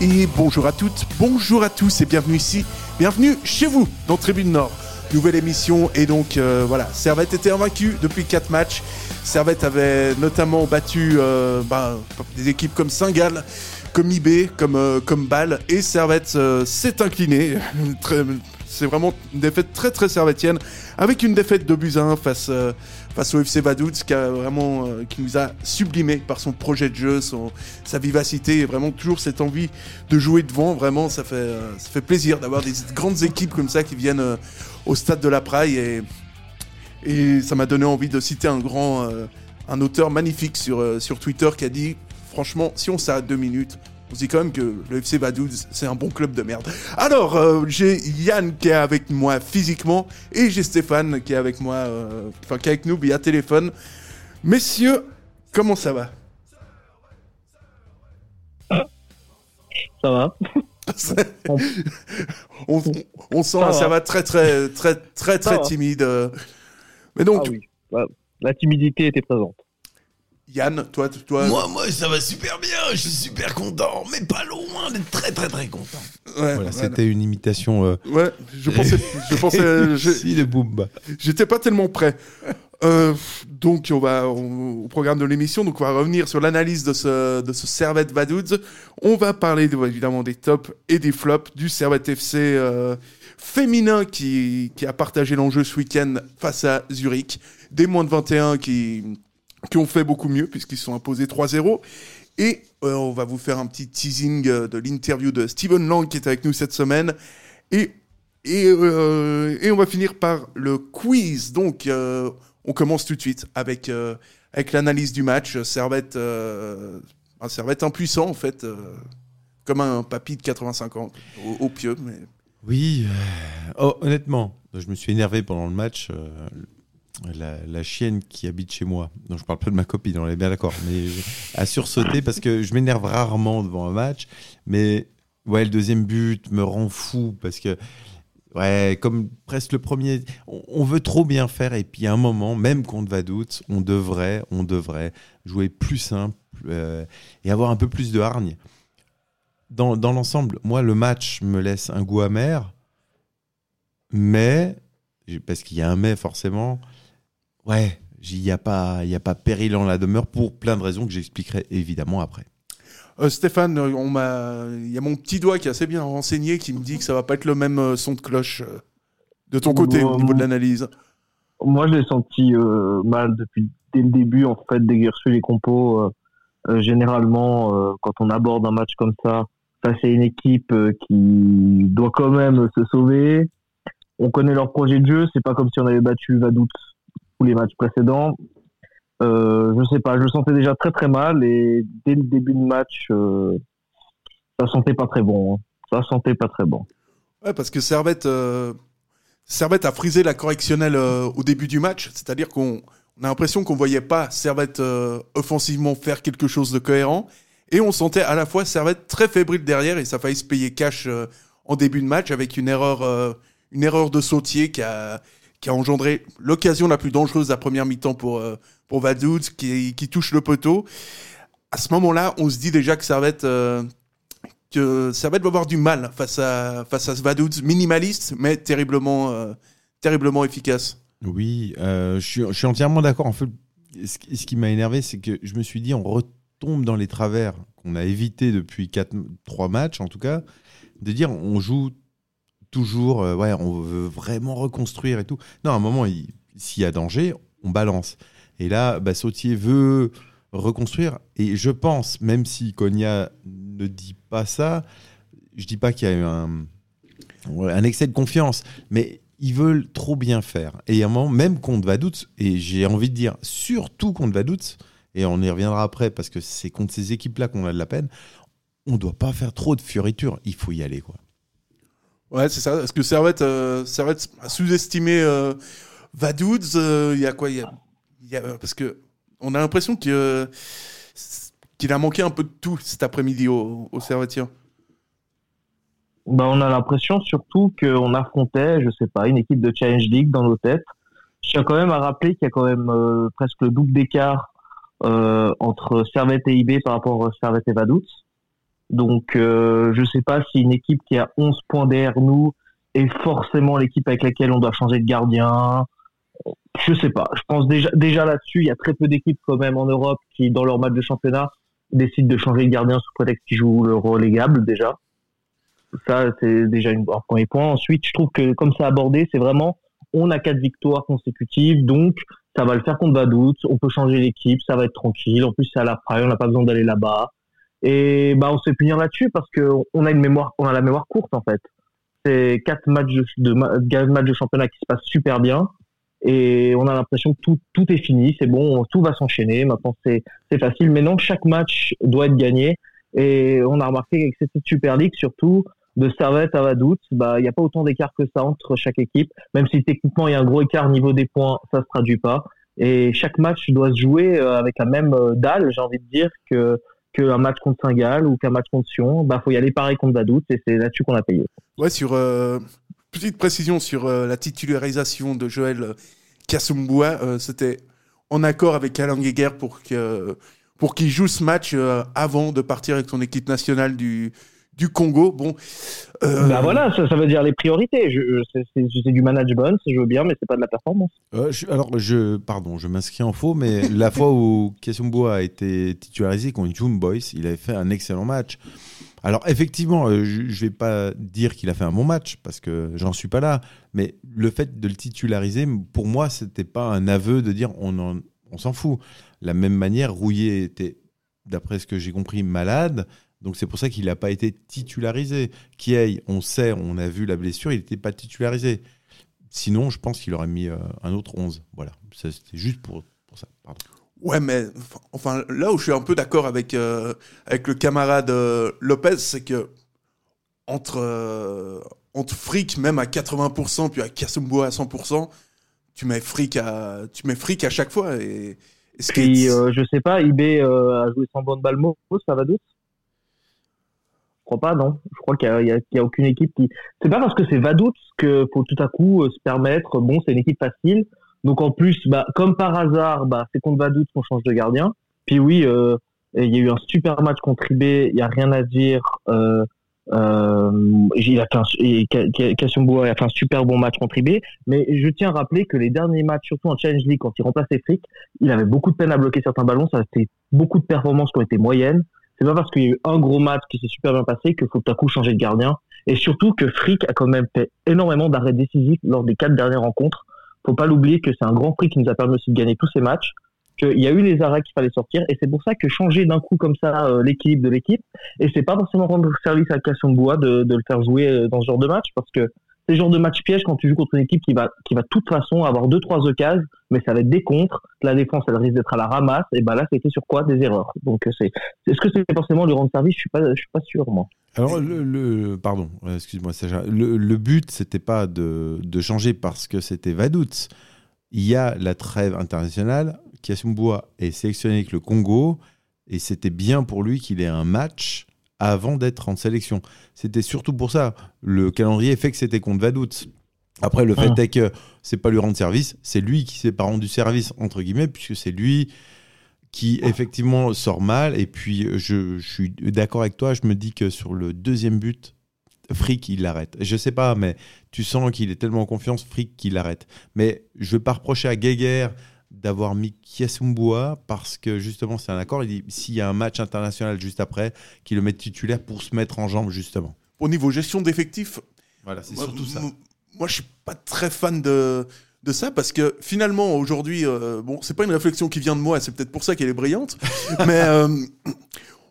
Et bonjour à toutes, bonjour à tous et bienvenue ici, bienvenue chez vous dans Tribune Nord. Nouvelle émission et donc euh, voilà, Servette était invaincu depuis 4 matchs. Servette avait notamment battu euh, ben, des équipes comme Saint-Gall, comme IB, comme, euh, comme Bâle et Servette euh, s'est incliné. Très- C'est vraiment une défaite très très servettienne avec une défaite de 1 face, face au FC Vaduz qui a vraiment euh, qui nous a sublimé par son projet de jeu, son, sa vivacité et vraiment toujours cette envie de jouer devant. Vraiment, ça fait, euh, ça fait plaisir d'avoir des grandes équipes comme ça qui viennent euh, au stade de la Praille et, et ça m'a donné envie de citer un grand, un auteur magnifique sur, sur Twitter qui a dit franchement, si on s'arrête deux minutes, on se dit quand même que le FC Vaduz, c'est un bon club de merde. Alors, euh, j'ai Yann qui est avec moi physiquement et j'ai Stéphane qui est avec moi, euh, enfin qui est avec nous via téléphone. Messieurs, comment ça va? Ça va on, on sent Ça ça va. va très très très très très timide. euh. Mais donc, Ah oui. Ouais. La timidité était présente. Yann, toi, toi, Moi, moi, ça va super bien, je suis super content, mais pas loin d'être très très très content. ouais, Voilà, c'était une imitation. Euh, Ouais, je pensais, je pensais, je- si, de Boomba. j'étais pas tellement prêt. Euh, donc on va on- au programme de l'émission, donc on va revenir sur l'analyse de ce de ce Servette Vaduz. On va parler de- évidemment des tops et des flops du Servette FC euh, féminin qui qui a partagé l'enjeu ce week-end face à Zurich, des moins de 21 qui qui ont fait beaucoup mieux puisqu'ils sont imposés 3-0 et euh, on va vous faire un petit teasing euh, de l'interview de Steven Lang qui est avec nous cette semaine et et, euh, on va finir par le quiz. Donc, on commence tout de suite avec, avec l'analyse du match. Servette, un Servette impuissant, en fait, comme un papy de 85 ans, au, au pieu. Mais... Oui, oh, honnêtement, je me suis énervé pendant le match. La, chienne qui habite chez moi, non, je parle pas de ma copine, on est bien d'accord, mais a sursauté parce que je m'énerve rarement devant un match. Mais ouais, le deuxième but me rend fou parce que, ouais, comme presque le premier, on, veut trop bien faire et puis à un moment, même contre Vaduz, on devrait, on devrait jouer plus simple euh, et avoir un peu plus de hargne. Dans, dans l'ensemble, moi, le match me laisse un goût amer, mais, parce qu'il y a un mais forcément, ouais, il n'y a, pas- y a pas péril en la demeure pour plein de raisons que j'expliquerai évidemment après. Euh, Stéphane, euh, on m'a, il y a mon petit doigt qui est assez bien renseigné qui me dit que ça va pas être le même euh, son de cloche de ton côté au niveau de l'analyse. Moi, je l'ai senti euh, mal depuis dès le début, en fait, dès que j'ai reçu les compos. euh, généralement, euh, quand on aborde un match comme ça, face à une équipe euh, qui doit quand même se sauver, on connaît leur projet de jeu. C'est pas comme si on avait battu Vaduz tous les matchs précédents. Euh, je sais pas, je le sentais déjà très très mal et dès le début de match, euh, ça sentait pas très bon. hein. Ça sentait pas très bon. Ouais, parce que Servette, euh, Servette a frisé la correctionnelle euh, au début du match, c'est-à-dire qu'on on a l'impression qu'on voyait pas Servette euh, offensivement faire quelque chose de cohérent, et on sentait à la fois Servette très fébrile derrière, et ça a failli se payer cash euh, en début de match avec une erreur, une erreur de sautier qui a, qui a engendré l'occasion la plus dangereuse de la première mi-temps pour, euh, pour Vaduz, qui, qui touche le poteau. À ce moment-là, on se dit déjà que Servette, euh, que Servette va avoir du mal face à, face à ce Vaduz minimaliste, mais terriblement, euh, terriblement efficace. Oui, euh, je, suis, entièrement d'accord. En fait, ce, ce qui m'a énervé, c'est que je me suis dit, on retombe dans les travers qu'on a évités depuis quatre, trois matchs, en tout cas, de dire on joue toujours, euh, ouais, on veut vraiment reconstruire et tout. Non, à un moment, il- s'il y a danger, on balance. Et là, bah, Sautier veut reconstruire. Et je pense, même si Konya ne dit pas ça, je dis pas qu'il y a eu un, excès de confiance, mais ils veulent trop bien faire. Et à un moment, même contre Vaduz, et j'ai envie de dire, surtout contre Vaduz, et on y reviendra après parce que c'est contre ces équipes-là qu'on a de la peine, on doit pas faire trop de fioritures. Il faut y aller, quoi. Ouais, c'est ça. Est-ce que Servette, euh, Servette a sous-estimé euh, euh, Il y a quoi y a, Parce que on a l'impression euh, qu'il a manqué un peu de tout cet après-midi au, au Servetien. Bah, on a l'impression surtout qu'on affrontait, je sais pas, une équipe de Challenge League dans nos têtes. Je tiens quand même à rappeler qu'il y a quand même presque le double d'écart entre Servette et IB par rapport à Servette et Vaduz. Donc, euh, je sais pas si une équipe qui a 11 points derrière nous est forcément l'équipe avec laquelle on doit changer de gardien. Je sais pas. Je pense déjà, déjà là-dessus, il y a très peu d'équipes quand même en Europe qui, dans leur match de championnat, décident de changer de gardien sous prétexte qu'ils jouent le relégable déjà. Ça, c'est déjà une- un premier point. Ensuite, je trouve que comme c'est abordé, c'est vraiment, on a quatre victoires consécutives, donc ça va le faire contre Vaduz. On peut changer l'équipe, ça va être tranquille. En plus, c'est à la Praille, on n'a pas besoin d'aller là-bas. Et bah, on se fait punir là-dessus parce que on a une mémoire, on a la mémoire courte en fait. C'est quatre matchs de, matchs de championnat qui se passent super bien. Et on a l'impression que tout, tout est fini, c'est bon, tout va s'enchaîner. Maintenant, c'est facile. Maintenant, chaque match doit être gagné. Et on a remarqué qu'avec cette Super League, surtout, de Servette à Vaduz, bah, il n'y a pas autant d'écart que ça entre chaque équipe. Même si techniquement, il y a un gros écart au niveau des points, ça se traduit pas. Et chaque match doit se jouer euh, avec la même euh, dalle, j'ai envie de dire, que qu'un match contre Saint-Gall ou qu'un match contre Sion. Bah, faut y aller pareil contre Vaduz et c'est là-dessus qu'on a payé. Ouais, sur euh, petite précision sur euh, la titularisation de Joël euh, Kasumboua, c'était en accord avec Alain Guéguer pour que pour qu'il joue ce match avant de partir avec son équipe nationale du du Congo. Bon, euh, Bah voilà, ça, ça veut dire les priorités. Je, je- c'est- du management, je veux bien, mais c'est pas de la performance. Euh, je- alors, je, pardon, je m'inscris en faux, mais la fois où Kesumbo a été titularisé contre June Boys, il avait fait un excellent match. Alors, effectivement, euh, je ne vais pas dire qu'il a fait un bon match, parce que j'en suis pas là, mais le fait de le titulariser, pour moi, c'était pas un aveu de dire on en- on s'en fout. La même manière, Rouillet était, d'après ce que j'ai compris, malade. Donc c'est pour ça qu'il n'a pas été titularisé. Kiei, on sait, on a vu la blessure, il n'était pas titularisé. Sinon, je pense qu'il aurait mis euh, un autre 11. Voilà, c'était juste pour, pour ça. Pardon. Ouais, mais enfin, là où je suis un peu d'accord avec, euh, avec le camarade euh, Lopez, c'est que entre, euh, entre fric même à 80%, puis à Kasumbo à 100%, tu mets fric à, tu mets fric à chaque fois. Et, et ce qui est- Puis, euh, je sais pas, IB euh, a joué sans bande Balmo, ça va douce Je crois pas, non. Je crois qu'il y a, aucune équipe qui. C'est pas parce que c'est Vaduz que faut tout à coup euh, se permettre. Bon, c'est une équipe facile. Donc en plus, bah, comme par hasard, bah, c'est contre Vaduz qu'on change de gardien. Puis oui, euh, il y a eu un super match contre IB. Il y a rien à dire. Euh, euh, il a fait un, super bon match contre IB. Mais je tiens à rappeler que les derniers matchs, surtout en Challenge League, quand il remplaçait Frick, il avait beaucoup de peine à bloquer certains ballons. Ça a fait beaucoup de performances qui ont été moyennes. C'est pas parce qu'il y a eu un gros match qui s'est super bien passé qu'il faut tout à coup changer de gardien. Et surtout que Frick a quand même fait énormément d'arrêts décisifs lors des quatre dernières rencontres. Faut pas l'oublier que c'est un grand prix qui nous a permis aussi de gagner tous ces matchs. Qu'il y a eu les arrêts qu'il fallait sortir. Et c'est pour ça que changer d'un coup comme ça euh, l'équilibre de l'équipe, et c'est pas forcément rendre service à Kassongoua de, de le faire jouer euh, dans ce genre de match parce que c'est le genre de match piège quand tu joues contre une équipe qui va, qui va de toute façon avoir deux, trois occasions, mais ça va être des contres. La défense, elle risque d'être à la ramasse. Et ben là, c'était sur quoi? Des erreurs. Donc, euh, c'est, est-ce que c'est forcément lui rendre service? Je suis pas, je suis pas sûr, moi. Alors, le, le- pardon, euh, excuse-moi. Le, le but, c'était pas de, de changer parce que c'était Vaduz. Il y a la trêve internationale. Kiasumboa est sélectionné avec le Congo et c'était bien pour lui qu'il ait un match avant d'être en sélection. C'était surtout pour ça. Le calendrier fait que c'était contre Vaduz. Après, le fait Ah. est que c'est pas lui rendre service, c'est lui qui s'est pas rendu service, entre guillemets, puisque c'est lui qui effectivement sort mal. Et puis, je, je suis d'accord avec toi, je me dis que sur le deuxième but, Frick, il l'arrête. Je sais pas, mais tu sens qu'il est tellement en confiance, Frick, qu'il l'arrête. Mais je vais pas reprocher à Guéguer d'avoir mis Kiasumboa parce que justement c'est un accord. Il dit s'il y a un match international juste après, qu'il le mette titulaire pour se mettre en jambe justement. Au niveau gestion d'effectifs, Voilà, c'est moi, surtout ça. Moi, je suis pas très fan de, de ça parce que finalement, aujourd'hui, euh, bon, c'est pas une réflexion qui vient de moi, c'est peut-être pour ça qu'elle est brillante, mais euh,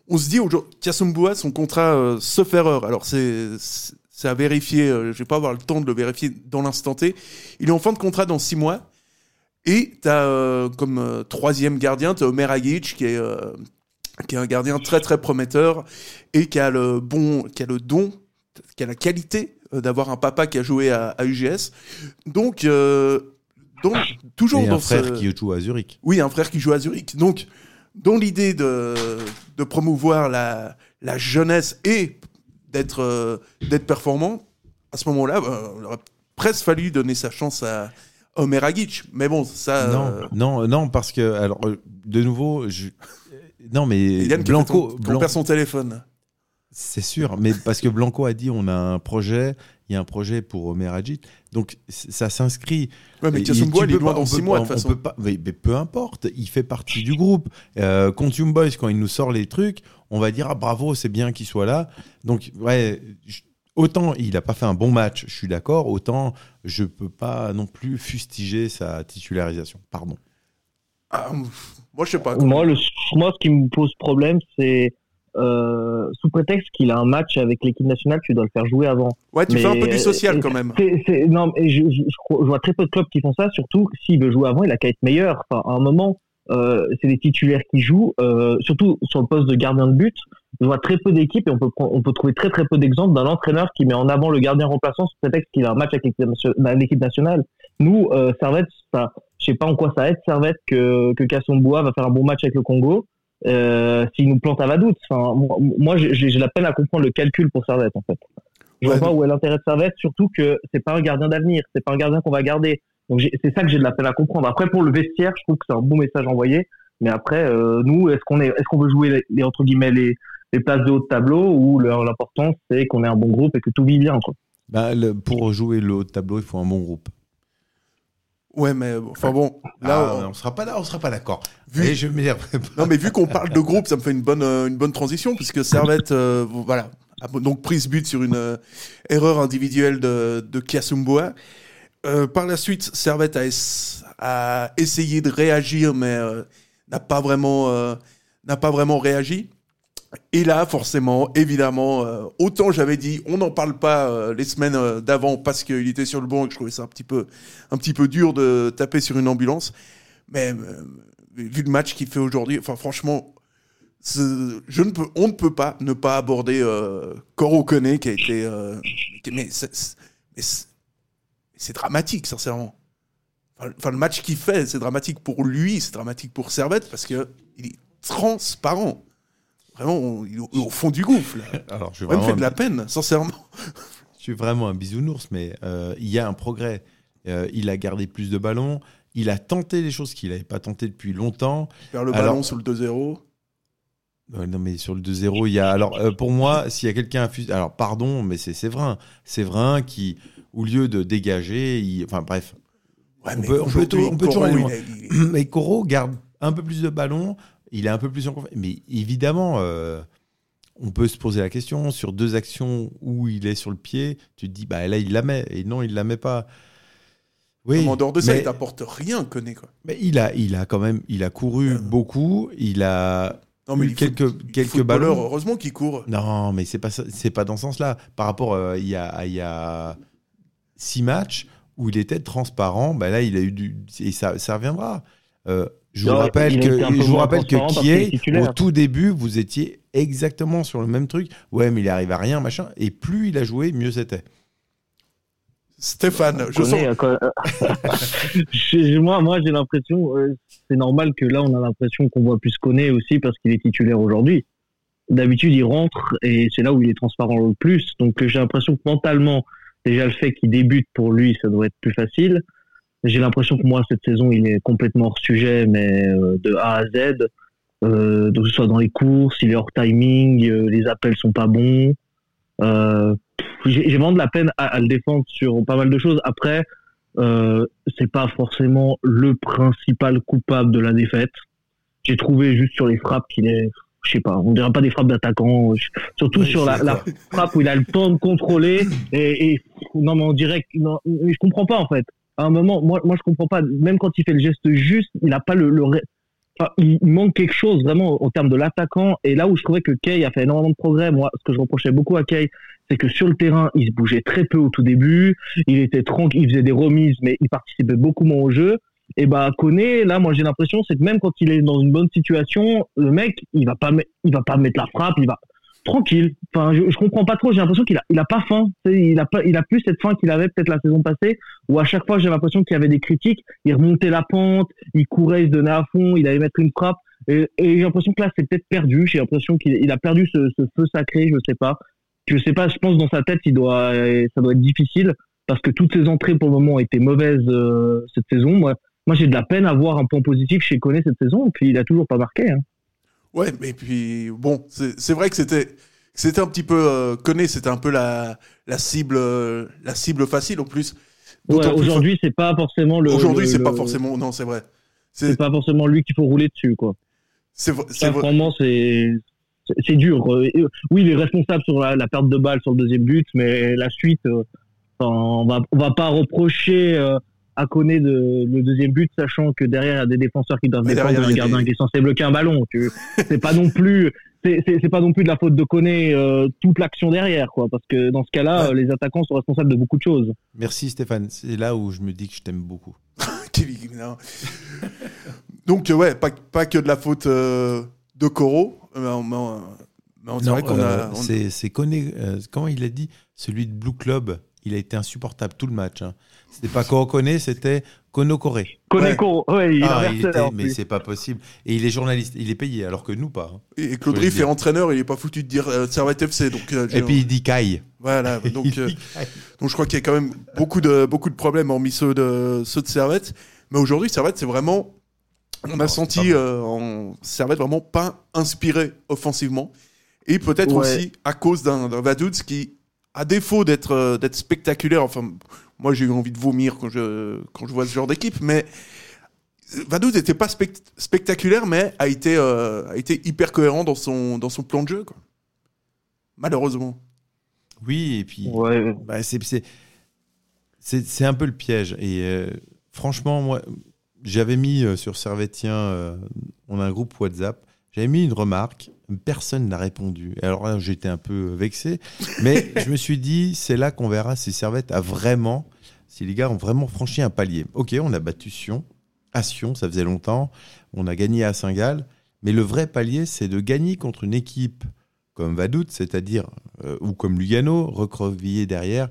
on se dit aujourd'hui, Kiasumboa, son contrat, euh, sauf erreur. Alors, c'est. c'est- c'est à vérifier, euh, je vais pas avoir le temps de le vérifier dans l'instant T. Il est en fin de contrat dans six mois. Et tu as comme euh, troisième gardien, tu as Omer Agic, qui est, euh, qui est un gardien très très prometteur et qui a le bon, qui a le don qui a la qualité euh, d'avoir un papa qui a joué à, à UGS. Donc, euh, donc toujours Et dans un frère ce... qui joue à Zurich. Oui, un frère qui joue à Zurich. Donc, dans l'idée de, de promouvoir la, la jeunesse et d'être euh, d'être performant, à ce moment-là, euh, il aurait presque fallu donner sa chance à Omer Agic. Mais bon, ça. Non, euh, non, non, parce que, alors, euh, de nouveau, je... non, mais Blanco, fait ton- perd son téléphone. c'est sûr, mais parce que Blanco a dit on a un projet, il y a un projet pour Omer Hadjit, donc ça s'inscrit. Ouais, mais tu il est loin dans on 6 peut mois, de toute on façon. peut pas- mais, mais peu importe, il fait partie du groupe. Euh, Contium Boys, quand il nous sort les trucs, on va dire ah, bravo, c'est bien qu'il soit là. Donc, ouais, je- autant il n'a pas fait un bon match, je suis d'accord, autant je peux pas non plus fustiger sa titularisation. Pardon. Ah, moi, je sais pas. Moi, le, moi, ce qui me pose problème, c'est euh, sous prétexte qu'il a un match avec l'équipe nationale, tu dois le faire jouer avant. Ouais, tu Mais, fais un peu du euh, social et quand même. Non, mais je, je- je crois- je vois très peu de clubs qui font ça, surtout s'il veut jouer avant, il a qu'à être meilleur. Enfin, à un moment, euh, c'est des titulaires qui jouent, euh, surtout sur le poste de gardien de but. Je vois très peu d'équipes et on peut, on peut trouver très très peu d'exemples d'un entraîneur qui met en avant le gardien remplaçant sous prétexte qu'il a un match avec l'équipe nation- l'équipe nationale. Nous, euh, Servette, ça, je sais pas en quoi ça aide Servette que, que Kassombois va faire un bon match avec le Congo. Euh, s'il nous plante à Vaduz. Enfin, moi, j'ai la peine à comprendre le calcul pour Servette, en fait. Je Ouais, vois pas où est l'intérêt de Servette, surtout que c'est pas un gardien d'avenir, c'est pas un gardien qu'on va garder. Donc c'est ça que j'ai de la peine à comprendre. Après pour le vestiaire, je trouve que c'est un bon message envoyé. Mais après, euh, nous, est-ce qu'on est, est-ce qu'on veut jouer les, les, entre guillemets les, les places de haut de tableau ou l'important c'est qu'on ait un bon groupe et que tout vit bien quoi. Bah, le- pour jouer le haut de tableau, il faut un bon groupe. Ouais, mais enfin bon, là, Ah, on- on sera pas là, on sera pas d'accord. Vu- je non, mais vu qu'on parle de groupe, ça me fait une bonne, euh, une bonne transition, puisque Servette, euh, voilà, a donc pris ce but sur une euh, erreur individuelle de, de Kiasumboa. Euh, par la suite, Servette a, es- a essayé de réagir, mais euh, n'a pas vraiment, euh, n'a pas vraiment réagi. Et là, forcément, évidemment, autant j'avais dit, on n'en parle pas les semaines d'avant parce qu'il était sur le banc et que je trouvais ça un petit peu, un petit peu dur de taper sur une ambulance. Mais vu le match qu'il fait aujourd'hui, enfin franchement, je ne peux, on ne peut pas ne pas aborder euh, qui a été, c'est dramatique sincèrement. Enfin, le match qu'il fait, c'est dramatique pour lui, c'est dramatique pour Servette parce que il est transparent. Vraiment, on- il est au, fond du gouffre. Là. Alors, je suis il me vraiment fait de la peine, sincèrement. Je suis vraiment un bisounours, mais euh, il y a un progrès. Euh, il a gardé plus de ballons. Il a tenté des choses qu'il n'avait pas tenté depuis longtemps. Faire le Alors- ballon sur le 2-0. Ouais, non, mais sur le 2-0, il y a. Alors, euh, pour moi, s'il y a quelqu'un Alors, pardon, mais c'est Séverin. Séverin qui, au lieu de dégager, il... enfin bref. Ouais, On mais peut- on peut aujourd'hui, tout- on peut toujours aller loin. il Mais Koro garde un peu plus de ballons. Il est un peu plus en confiance. Mais évidemment, euh, on peut se poser la question sur deux actions où il est sur le pied. Tu te dis, bah là, il la met. Et non, il la met pas. Oui, en dehors de ça, mais- il t'apporte rien, Koné, quoi. Mais il a, il a quand même, il a couru Euh. beaucoup. Il a Non, mais eu il quelques, quelques ballons. Heureusement qu'il court. Non, mais c'est pas c'est pas dans ce sens-là. Par rapport, euh, il y a, il y a six matchs où il était transparent. Bah là, il a eu du et ça, ça reviendra. Euh, je vous Non, rappelle que je vous rappelle que qui est au tout début, vous étiez exactement sur le même truc. Ouais, mais il arrive à rien, machin. Et plus il a joué, mieux c'était. Stéphane, je sens. connais, euh, moi, moi j'ai l'impression, euh, c'est normal que là, on a l'impression qu'on voit plus connaît aussi parce qu'il est titulaire aujourd'hui. D'habitude, il rentre et c'est là où il est transparent le plus. Donc, j'ai l'impression que mentalement, déjà le fait qu'il débute pour lui, ça doit être plus facile. J'ai l'impression que moi, cette saison, il est complètement hors sujet, mais euh, de A à Z. Euh, donc, que ce soit dans les courses, il est hors timing, euh, les appels sont pas bons. J'ai vraiment de la peine à, à le défendre sur pas mal de choses. Après, c'est pas forcément le principal coupable de la défaite. J'ai trouvé juste sur les frappes qu'il est, je sais pas, on dirait pas des frappes d'attaquant, surtout sur la, frappe où il a le temps de contrôler et, et non mais on dirait que non, je comprends pas en fait. À un moment, moi, moi je comprends pas. Même quand il fait le geste juste, il a pas le, enfin, il manque quelque chose vraiment en termes de l'attaquant. Et là où je trouvais que Kay a fait énormément de progrès, moi, ce que je reprochais beaucoup à Kay, c'est que sur le terrain, il se bougeait très peu au tout début. Il était tranquille, il faisait des remises, mais il participait beaucoup moins au jeu. Et bah, Koné, là, moi, j'ai l'impression, c'est que même quand il est dans une bonne situation, le mec, il va pas, il va pas mettre la frappe, il va, tranquille. Enfin, je, je comprends pas trop. J'ai l'impression qu'il a, il a pas faim. Il a pas, il a plus cette faim qu'il avait peut-être la saison passée, où à chaque fois j'ai l'impression qu'il y avait des critiques. Il remontait la pente, il courait, il se donnait à fond, il allait mettre une frappe. Et, j'ai l'impression que là c'est peut-être perdu. J'ai l'impression qu'il il a perdu ce, feu sacré. Je sais pas. Je sais pas. Je pense dans sa tête, il doit, ça doit être difficile parce que toutes ses entrées pour le moment été mauvaises euh, cette saison. Moi, moi j'ai de la peine à voir un point positif chez Koné cette saison. Et puis il a toujours pas marqué. Hein. Ouais, mais puis bon, c'est vrai que c'était c'était un petit peu euh, Koné, c'était un peu la la cible euh, la cible facile en plus. Ouais, aujourd'hui, c'est pas forcément le. Aujourd'hui, le- c'est pas le- forcément non, c'est vrai. C'est pas forcément lui qu'il faut rouler dessus, quoi. c'est vrai- c'est c'est dur. Euh, euh, Oui, il est responsable sur la, la perte de balle sur le deuxième but, mais la suite, euh, on va on va pas reprocher euh, à Koné de, le deuxième but, sachant que derrière il y a des défenseurs qui doivent défendre un il y a gardien des- qui est censé bloquer un ballon. C'est pas non plus. C'est pas non plus de la faute de Koné euh, toute l'action derrière, quoi, parce que dans ce cas-là, Ouais. les attaquants sont responsables de beaucoup de choses. Merci Stéphane, c'est là où je me dis que je t'aime beaucoup. Donc euh, ouais, pas, pas que de la faute euh, de Coro, mais, on- mais on- mais on- c'est Non, vrai qu'on euh, a. on- C'est c'est Koné, euh, comment il a dit? Celui de Blue Club, il a été insupportable tout le match. Hein. C'était pas Koro Koné, c'était Kono Koré. Koné, Ouais. Ouais, il Ah, a il était- en mais c'est pas possible. Et il est journaliste, il est payé, alors que nous pas. hein. Et Claude Riff est entraîneur, il est pas foutu de dire euh, Servette FC. Donc, euh, Et puis il dit Kai. voilà. Donc, euh, donc je crois qu'il y a quand même beaucoup de, beaucoup de problèmes, hormis ceux de, ceux de Servette. Mais aujourd'hui, Servette, c'est vraiment. On a Non, senti bon. euh, en Servette vraiment pas inspiré offensivement. Et peut-être Ouais. aussi à cause d'un d'un Vaduz qui, à défaut d'être euh, d'être spectaculaire, enfin, moi j'ai eu envie de vomir quand je, quand je vois ce genre d'équipe, mais Vaduz n'était pas spect- spectaculaire, mais a été, euh, a été hyper cohérent dans son, dans son plan de jeu. Quoi. Malheureusement. Oui, et puis Ouais. bah, c'est un peu le piège. Et euh, franchement, moi, j'avais mis euh, sur Servetien, euh, on a un groupe WhatsApp, j'avais mis une remarque, personne n'a répondu. Alors là, j'étais un peu vexé, mais je me suis dit, c'est là qu'on verra si Servette a vraiment, si les gars ont vraiment franchi un palier. Ok, on a battu Sion, à Sion, ça faisait longtemps, on a gagné à Saint-Gall, mais le vrai palier, c'est de gagner contre une équipe comme Vadout, c'est-à-dire, euh, ou comme Lugano, recroquevillé derrière,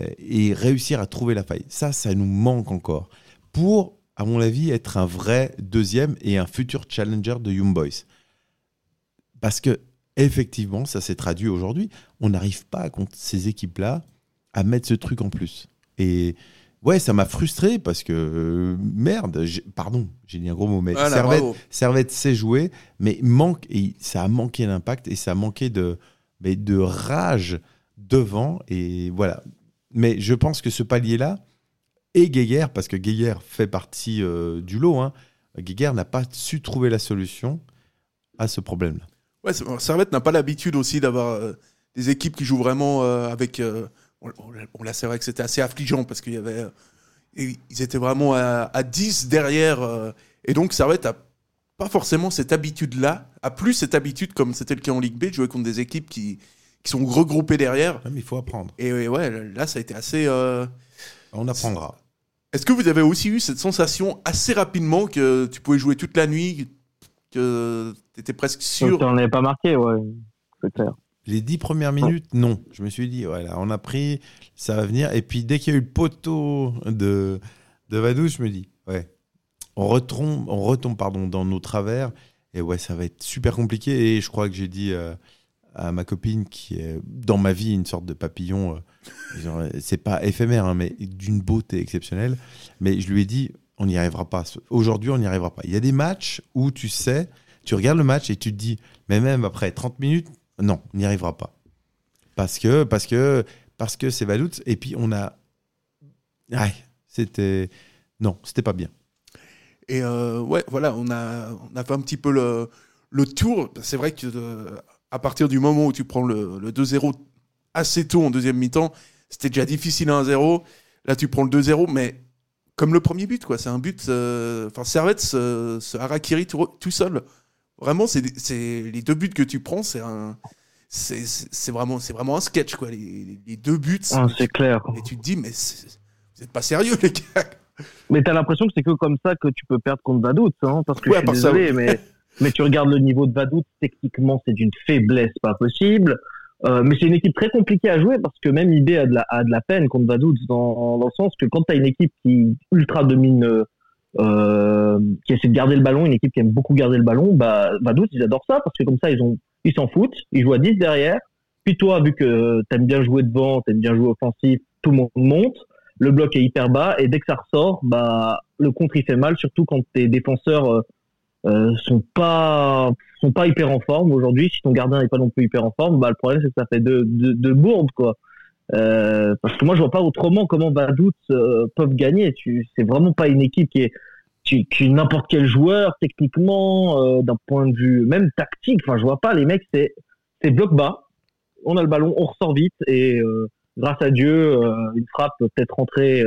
euh, et réussir à trouver la faille. Ça, ça nous manque encore. Pour, à mon avis, être un vrai deuxième et un futur challenger de Young Boys. Parce que, effectivement, ça s'est traduit aujourd'hui, on n'arrive pas contre ces équipes-là à mettre ce truc en plus. Et ouais, ça m'a frustré parce que, euh, merde, pardon, j'ai dit un gros mot, mais Voilà, Servette, bravo. Servette sait jouer, mais manque, et ça a manqué d'impact et ça a manqué de, mais de rage devant. Et voilà. Mais je pense que ce palier-là, et Guéguerre, parce que Guéguerre fait partie euh, du lot, hein, Guéguerre n'a pas su trouver la solution à ce problème-là. Ouais, Servette n'a pas l'habitude aussi d'avoir euh, des équipes qui jouent vraiment euh, avec. euh, on, on- l'a- c'est vrai que c'était assez affligeant parce qu'il y avait. ils étaient vraiment à, à 10 derrière. et donc Servette a pas forcément cette habitude-là, a plus cette habitude comme c'était le cas en Ligue B de jouer contre des équipes qui, qui sont regroupées derrière. Ah, mais il faut apprendre. Et, ouais, ouais, là ça a été assez. euh, On apprendra. Est-ce que vous avez aussi eu cette sensation assez rapidement que tu pouvais jouer toute la nuit, que tu étais presque sûr on n'avait pas marqué, ouais. C'est clair. Les dix premières minutes, non. Je me suis dit, voilà, on a pris, ça va venir. Et puis dès qu'il y a eu le poteau de, de Vadou, je me dis, ouais, on retombe, on retombe pardon, dans nos travers. Et ouais, ça va être super compliqué. Et je crois que j'ai dit euh, à ma copine, qui est dans ma vie une sorte de papillon, euh, genre, c'est pas éphémère, hein, mais d'une beauté exceptionnelle. Mais je lui ai dit, on n'y arrivera pas. Aujourd'hui, on n'y arrivera pas. Il y a des matchs où tu sais, tu regardes le match et tu te dis, mais même après 30 minutes, non, on n'y arrivera pas. Parce que, parce que, parce que c'est Vadout. Et puis on a, ouais, c'était, non, c'était pas bien. Et euh, ouais, voilà, on a, on a fait un petit peu le, le tour. C'est vrai que euh, à partir du moment où tu prends le, le 2-0 assez tôt en deuxième mi-temps, c'était déjà difficile à 1-0. Là, tu prends le 2-0, mais comme le premier but, quoi. C'est un but. euh, Enfin, Servette se, harakiri tout seul. Vraiment, c'est les deux buts que tu prends, c'est un. C'est c'est vraiment, un sketch, quoi. Les, les deux buts. Ah, c'est clair. et tu te dis, mais vous n'êtes pas sérieux, les gars. Mais t'as l'impression que c'est que comme ça que tu peux perdre contre Vaduz, hein, parce que Ouais, je suis par ça, oui. mais Mais tu regardes le niveau de Vadout, techniquement, c'est d'une faiblesse pas possible. Euh, mais c'est une équipe très compliquée à jouer parce que même IB a de la, a de la peine contre Vaduz dans, dans le sens que quand tu as une équipe qui ultra domine, euh, qui essaie de garder le ballon, une équipe qui aime beaucoup garder le ballon, bah Vaduz ils adorent ça parce que comme ça ils ont ils s'en foutent, ils jouent à 10 derrière. Puis toi, vu que t'aimes bien jouer devant, t'aimes bien jouer offensif, tout le monde monte, le bloc est hyper bas et dès que ça ressort, bah le contre il fait mal, surtout quand tes défenseurs euh, euh, sont pas sont pas hyper en forme aujourd'hui. Si ton gardien n'est pas non plus hyper en forme, bah le problème c'est que ça fait de de, de bourde quoi. Euh, parce que moi je vois pas autrement comment Vadout euh, peuvent gagner. C'est vraiment pas une équipe qui est qui, n'importe quel joueur techniquement euh, d'un point de vue même tactique. Enfin je vois pas les mecs c'est c'est bloc bas. On a le ballon, on ressort vite et euh, grâce à Dieu une frappe peut peut-être rentrer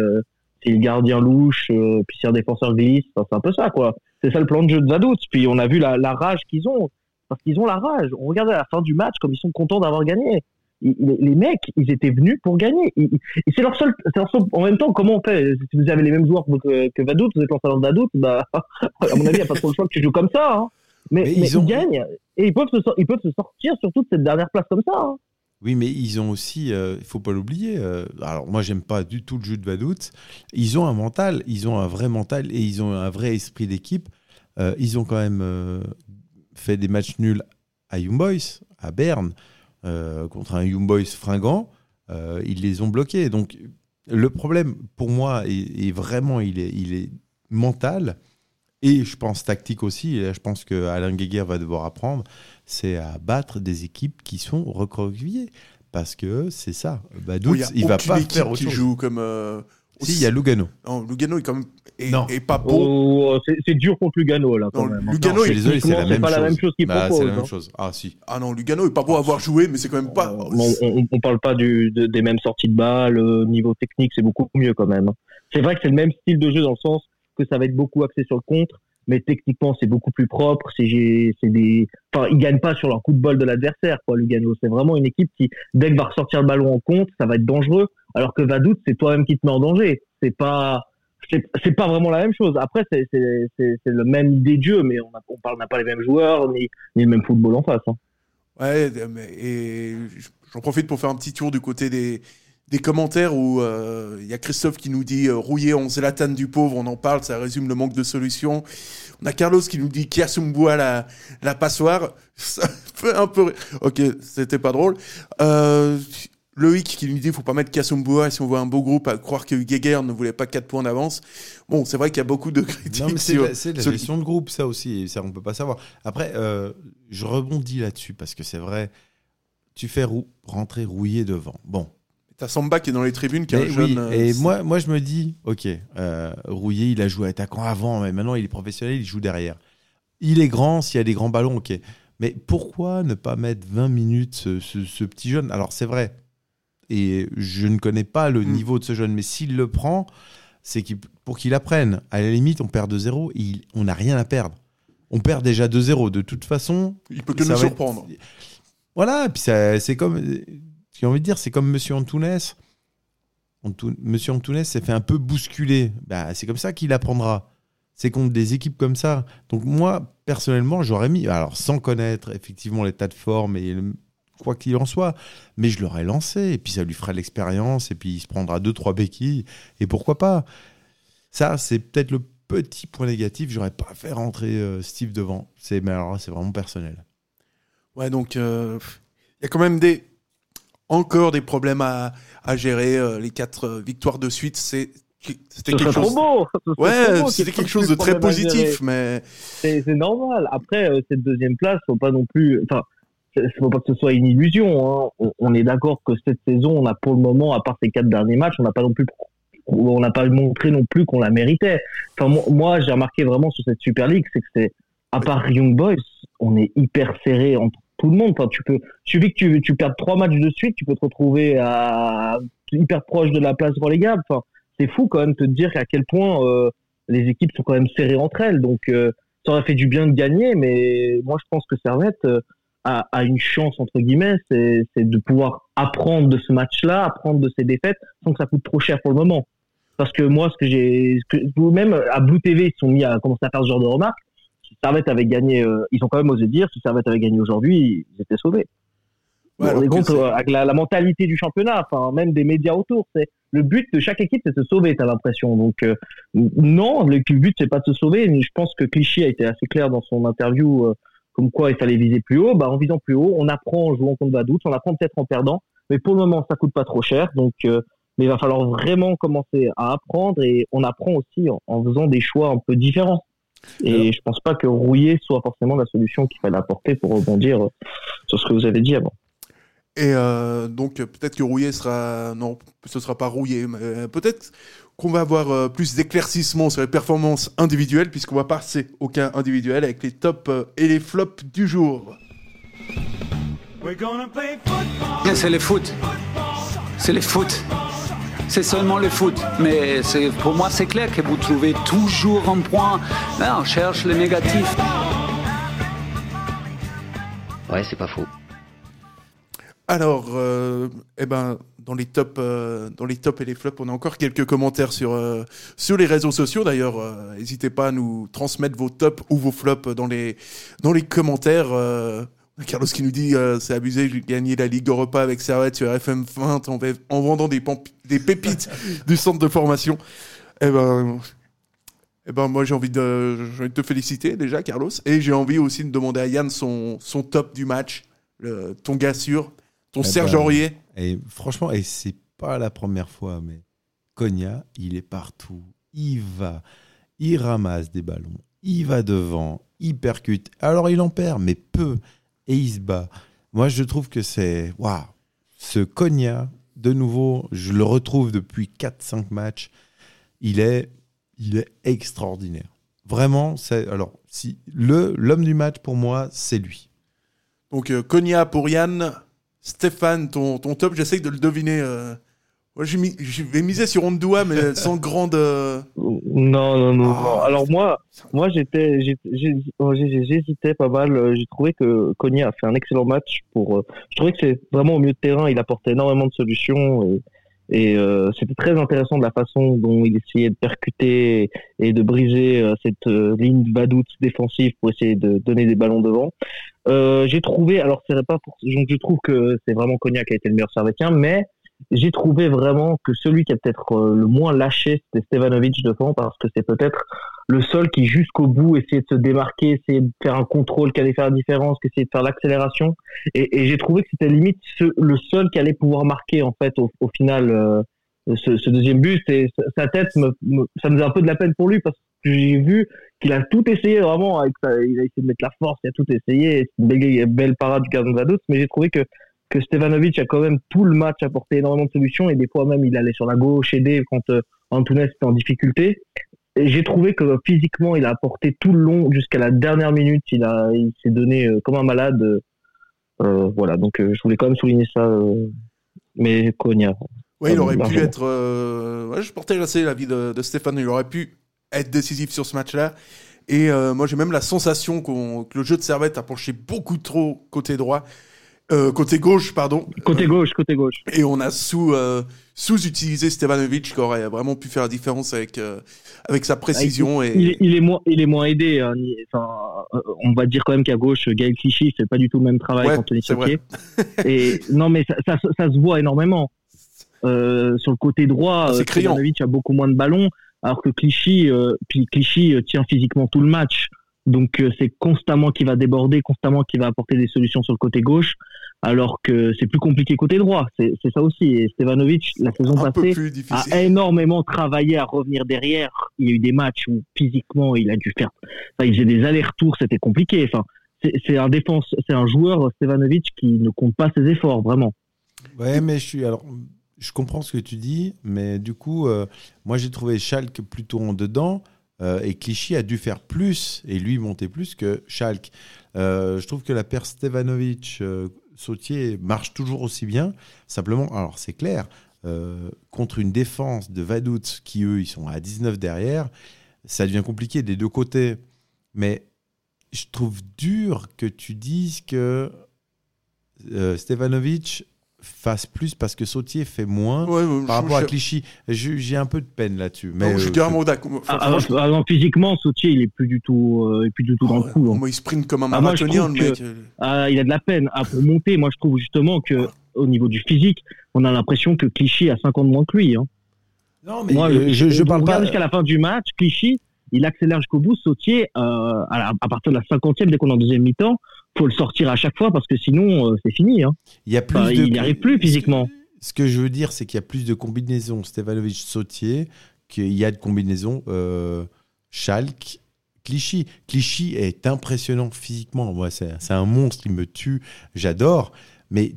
si le gardien louche, puis si un défenseur glisse. Enfin, c'est un peu ça quoi c'est ça le plan de jeu de Vaduz. Puis on a vu la, la rage qu'ils ont, parce qu'ils ont la rage. On regardait à la fin du match comme ils sont contents d'avoir gagné. Les, les, mecs, ils étaient venus pour gagner. Ils, c'est leur seul, c'est leur seul. En même temps, comment on fait? Si vous avez les mêmes joueurs que, que Vaduz, vous êtes lanceur de Vaduz, bah, à mon avis, il n'y a pas trop le choix que tu joues comme ça. Hein. Mais, mais, mais, ils, ont... gagnent et ils peuvent, se, ils peuvent se sortir surtout de cette dernière place comme ça. Hein. Oui, mais ils ont aussi, il euh, faut pas l'oublier. Euh, alors moi, j'aime pas du tout le jeu de Vaduz. Ils ont un mental, ils ont un vrai mental et ils ont un vrai esprit d'équipe. Euh, ils ont quand même fait des matchs nuls à Young Boys, à Berne, contre un Young Boys fringant. ils les ont bloqués. Donc le problème, pour moi, est, est vraiment, il est, il est mental. Et je pense tactique aussi, et là, je pense que Alain Guéguer va devoir apprendre, c'est à battre des équipes qui sont recroquevillées. Parce que c'est ça. Badout, il, il va pas faire autre qui chose. joue comme. Euh, si, il y a Lugano. Non, Lugano est quand même est, Non. est pas beau. Oh, c'est- dur contre Lugano là. Quand Non, même. Lugano, Non, je suis désolé, c'est la même c'est pas chose. la même chose qu'il Bah, propose, c'est la même hein. chose. Ah si. Ah non, Lugano est pas beau à avoir joué, mais c'est quand même pas. Euh, on, on, parle pas du, de- des mêmes sorties de balles, le niveau technique c'est beaucoup mieux quand même. C'est vrai que c'est le même style de jeu dans le sens que ça va être beaucoup axé sur le contre, mais techniquement c'est beaucoup plus propre. C'est des, enfin ils gagnent pas sur leur coup de bol de l'adversaire quoi. Lugano, c'est vraiment une équipe qui dès que va ressortir le ballon en contre, ça va être dangereux. Alors que Vadout c'est toi-même qui te mets en danger. C'est pas c'est pas vraiment la même chose. Après, c'est le même idée de jeu, mais on, on n'a pas les mêmes joueurs ni, ni le même football en face. hein. Ouais, et j'en profite pour faire un petit tour du côté des, des commentaires où euh, il y a Christophe qui nous dit euh, rouillé on Zlatan du pauvre, on en parle, ça résume le manque de solutions. On a Carlos qui nous dit Kiasumboua la, la passoire. Ça fait un peu. Ok, c'était pas drôle. Euh, Loïc qui nous dit faut pas mettre Kiasumboua et si on voit un beau groupe à croire que Geiger ne voulait pas 4 points d'avance. Bon, c'est vrai qu'il y a beaucoup de critiques. Non, mais c'est sur- la, c'est la sur- gestion de groupe, ça aussi, et ça on peut pas savoir. Après, euh, je rebondis là-dessus parce que c'est vrai, tu fais rou- rentrer rouillé devant. Bon, T'as Samba qui est dans les tribunes, qui est jeune. euh, et moi, moi je me dis, ok, euh, Rouillé, il a joué attaquant avant, mais maintenant il est professionnel, il joue derrière. Il est grand, s'il y a des grands ballons, ok. Mais pourquoi ne pas mettre 20 minutes ce, ce- ce petit jeune? Alors c'est vrai, et je ne connais pas le Mm. niveau de ce jeune, mais s'il le prend, c'est pour qu'il apprenne. À la limite, on perd 2-0, il- on n'a rien à perdre. On perd déjà 2-0. De toute façon, Il peut que nous être- surprendre. Voilà, et puis c'est comme. J'ai envie de dire, c'est comme Monsieur Antunes. Antu- Monsieur Antunes s'est fait un peu bousculer. Bah, c'est comme ça qu'il apprendra. C'est contre des équipes comme ça. Donc moi, personnellement, j'aurais mis, alors sans connaître effectivement l'état de forme et le- quoi qu'il en soit, mais je l'aurais lancé et puis ça lui fera de l'expérience et puis il se prendra deux trois béquilles et pourquoi pas. Ça, c'est peut-être le petit point négatif. J'aurais pas fait rentrer euh, Steve devant. C'est mais alors c'est vraiment personnel. Ouais, donc euh, il y a quand même des encore des problèmes à, à gérer. euh, les quatre euh, victoires de suite, c'est c'était quelque chose. trop beau. Ouais, c'était quelque chose de très positif, mais C'est c'est normal. Après, euh, cette deuxième place, faut pas non plus. Enfin, c'est- faut pas que ce soit une illusion. hein. On, est d'accord que cette saison, on a pour le moment, à part ces quatre derniers matchs, on n'a pas non plus, on n'a pas montré non plus qu'on la méritait. Enfin, moi, moi, j'ai remarqué vraiment sur cette Super League, c'est que c'est, à part Young Boys, on est hyper serré entre tout le monde. Enfin, tu peux, suffit que tu, tu perds trois matchs de suite, tu peux te retrouver à hyper proche de la place relégable. Enfin, c'est fou quand même de te dire à quel point euh, les équipes sont quand même serrées entre elles. Donc, euh, ça aurait fait du bien de gagner, mais moi je pense que Servette euh, a, a une chance entre guillemets, c'est de pouvoir apprendre de ce match-là, apprendre de ces défaites, sans que ça coûte trop cher pour le moment. Parce que moi, ce que j'ai, même à Blue TV, ils sont mis à commencer à faire ce genre de remarques. si Servette avait gagné, euh, ils ont quand même osé dire, si Servette avait gagné aujourd'hui, ils étaient sauvés. Ouais, que compte euh, avec la, la mentalité du championnat, enfin même des médias autour, c'est le but de chaque équipe, c'est de se sauver, t'as l'impression. Donc euh, non, le, but c'est pas de se sauver. Mais je pense que Clichy a été assez clair dans son interview, comme quoi il fallait viser plus haut. Bah en visant plus haut, on apprend en jouant contre Vaduz, on apprend peut-être en perdant, mais pour le moment ça coûte pas trop cher. Donc euh, mais il va falloir vraiment commencer à apprendre et on apprend aussi en, en faisant des choix un peu différents. Et je pense pas que rouiller soit forcément la solution qu'il fallait apporter pour rebondir euh, sur ce que vous avez dit avant. Et euh, donc peut-être que Rouillé sera non, ce sera pas Rouillé, mais euh, peut-être qu'on va avoir euh, plus d'éclaircissements sur les performances individuelles puisqu'on va passer au cas individuel avec les tops et les flops du jour. C'est le foot. C'est le foot. C'est seulement le foot. Mais c'est- pour moi, c'est clair que vous trouvez toujours un point. Là, on cherche le négatif. Ouais, c'est pas faux. Alors, euh, eh ben, dans les tops, euh, dans les tops et les flops, on a encore quelques commentaires sur euh, sur les réseaux sociaux. D'ailleurs, n'hésitez pas à nous transmettre vos tops ou vos flops dans les dans les commentaires. Carlos qui nous dit c'est abusé, j'ai gagné la Ligue Europa avec Servette sur FM 20 en, en vendant des, pépites du centre de formation. Eh ben, eh ben moi j'ai envie de j'ai envie de te féliciter déjà Carlos et j'ai envie aussi de demander à Yann son son top du match, le- ton gars sûr, ton Eh Serge ben, Aurier. Et franchement, et c'est pas la première fois, mais Konya, il est partout. Il va, il ramasse des ballons, il va devant, il percute. Alors il en perd, mais peu, et il se bat. Moi, je trouve que c'est. Waouh! Ce Konya, de nouveau, je le retrouve depuis 4-5 matchs. Il est, il est extraordinaire. Vraiment, c'est. Alors, si le l'homme du match pour moi, c'est lui. Donc euh, Konya pour Yann, Stéphane ton, ton top, j'essaie de le deviner. euh. Moi j'ai mis- je vais miser sur Ondua mais sans grande. euh, Non, non, non. Ah, non. Alors moi, moi j'étais, j'ai- j'ai- j'ai- j'ai- j'hésitais pas mal. Euh, J'ai trouvé que Cogna a fait un excellent match. Pour, euh, je trouvais que c'est vraiment au milieu de terrain, il apportait énormément de solutions et, et euh, c'était très intéressant de la façon dont il essayait de percuter et de briser euh, cette euh, ligne badoute défensive pour essayer de donner des ballons devant. Euh, j'ai trouvé, alors c'est pas pour, donc je trouve que c'est vraiment Cognac qui a été le meilleur servétien, mais j'ai trouvé vraiment que celui qui a peut-être euh, le moins lâché, c'était Stevanovic devant, parce que c'est peut-être le seul qui jusqu'au bout essayait de se démarquer, essayait de faire un contrôle qui allait faire la différence, qui essayait de faire l'accélération. Et, et j'ai trouvé que c'était limite ce- le seul qui allait pouvoir marquer en fait au, au final euh, ce, ce deuxième but. Et sa- tête, me, me- ça me faisait un peu de la peine pour lui parce que j'ai vu qu'il a tout essayé vraiment. Avec sa- il a essayé de mettre la force, il a tout essayé. et C'est une belle, parade du gardien de mais j'ai trouvé que que Stevanovic a quand même tout le match apporté énormément de solutions et des fois même il allait sur la gauche aider quand euh, Antunes était en difficulté. J'ai trouvé que physiquement il a apporté tout le long jusqu'à la dernière minute. Il a, il s'est donné euh, comme un malade. Euh, voilà, donc euh, je voulais quand même souligner ça. euh, mais Konya. Ouais, il aurait pu être. euh, ouais, je partage assez l'avis de, de Stéphane. Il aurait pu être décisif sur ce match-là. Et euh, moi, j'ai même la sensation que le jeu de Servette a penché beaucoup trop côté droit. Euh, côté gauche, pardon. Côté gauche, côté gauche. Et on a sous, euh, sous-utilisé Stevanovic qui aurait vraiment pu faire la différence avec, euh, avec sa précision. et... Il, est- il est moins, il est moins aidé. hein. Enfin, euh, on va dire quand même qu'à gauche, Gaël Clichy fait pas du tout le même travail Ouais, qu'Anthony. Et non, mais ça, ça, ça se voit énormément. Euh, sur le côté droit, Ah, euh. Stevanovic a beaucoup moins de ballons, alors que Clichy, euh, puis Clichy euh, tient physiquement tout le match. Donc euh, c'est constamment qu'il va déborder, constamment qu'il va apporter des solutions sur le côté gauche, alors que c'est plus compliqué côté droit. C'est ça aussi. Et Stevanovic, la saison Un passée, a énormément travaillé à revenir derrière. Il y a eu des matchs où physiquement il a dû faire, enfin, il faisait des allers-retours, c'était compliqué. Enfin, c'est un défense, c'est un joueur Stevanovic qui ne compte pas ses efforts vraiment. Ouais, mais je suis. Alors, je comprends ce que tu dis, mais du coup, euh, moi j'ai trouvé Schalke plutôt en dedans. euh, et Clichy a dû faire plus et lui monter plus que Schalke. Euh, je trouve que la paire Stevanovic Sautier marche toujours aussi bien. Simplement, alors c'est clair, euh, contre une défense de Vaduz qui eux ils sont à 19 derrière, ça devient compliqué des deux côtés. Mais je trouve dur que tu dises que euh, Stevanovic fasse plus parce que Sautier fait moins Ouais, ouais, par je- rapport à je- Clichy. J'ai un peu de peine là-dessus. Mais Non, je suis euh, carrément d'accord. Enfin, Ah, ah, ah, physiquement, Sautier, il est plus du tout, euh, il est plus du tout dans le coup. hein. moi, il sprint comme un Ah, marathonien, trouve le mec. que- euh. Ah, il a de la peine à pour monter. Moi, je trouve justement que au niveau du physique, on a l'impression que Clichy a 50 moins que lui. hein. Non, mais Moi, euh, je, je parle pas. jusqu'à la fin du match. Clichy, il accélère jusqu'au bout. Sautier, euh, à, la- à partir de la 50e, dès qu'on est en deuxième mi-temps, faut le sortir à chaque fois parce que sinon, euh, c'est fini. hein. Il Enfin, de- n'y arrive plus physiquement. Ce que je veux dire, c'est qu'il y a plus de combinaisons Stevanovic-Sautier qu'il y a de combinaisons euh, Schalke. Clichy. Clichy est impressionnant physiquement. Moi, c'est un monstre, il me tue. J'adore. Mais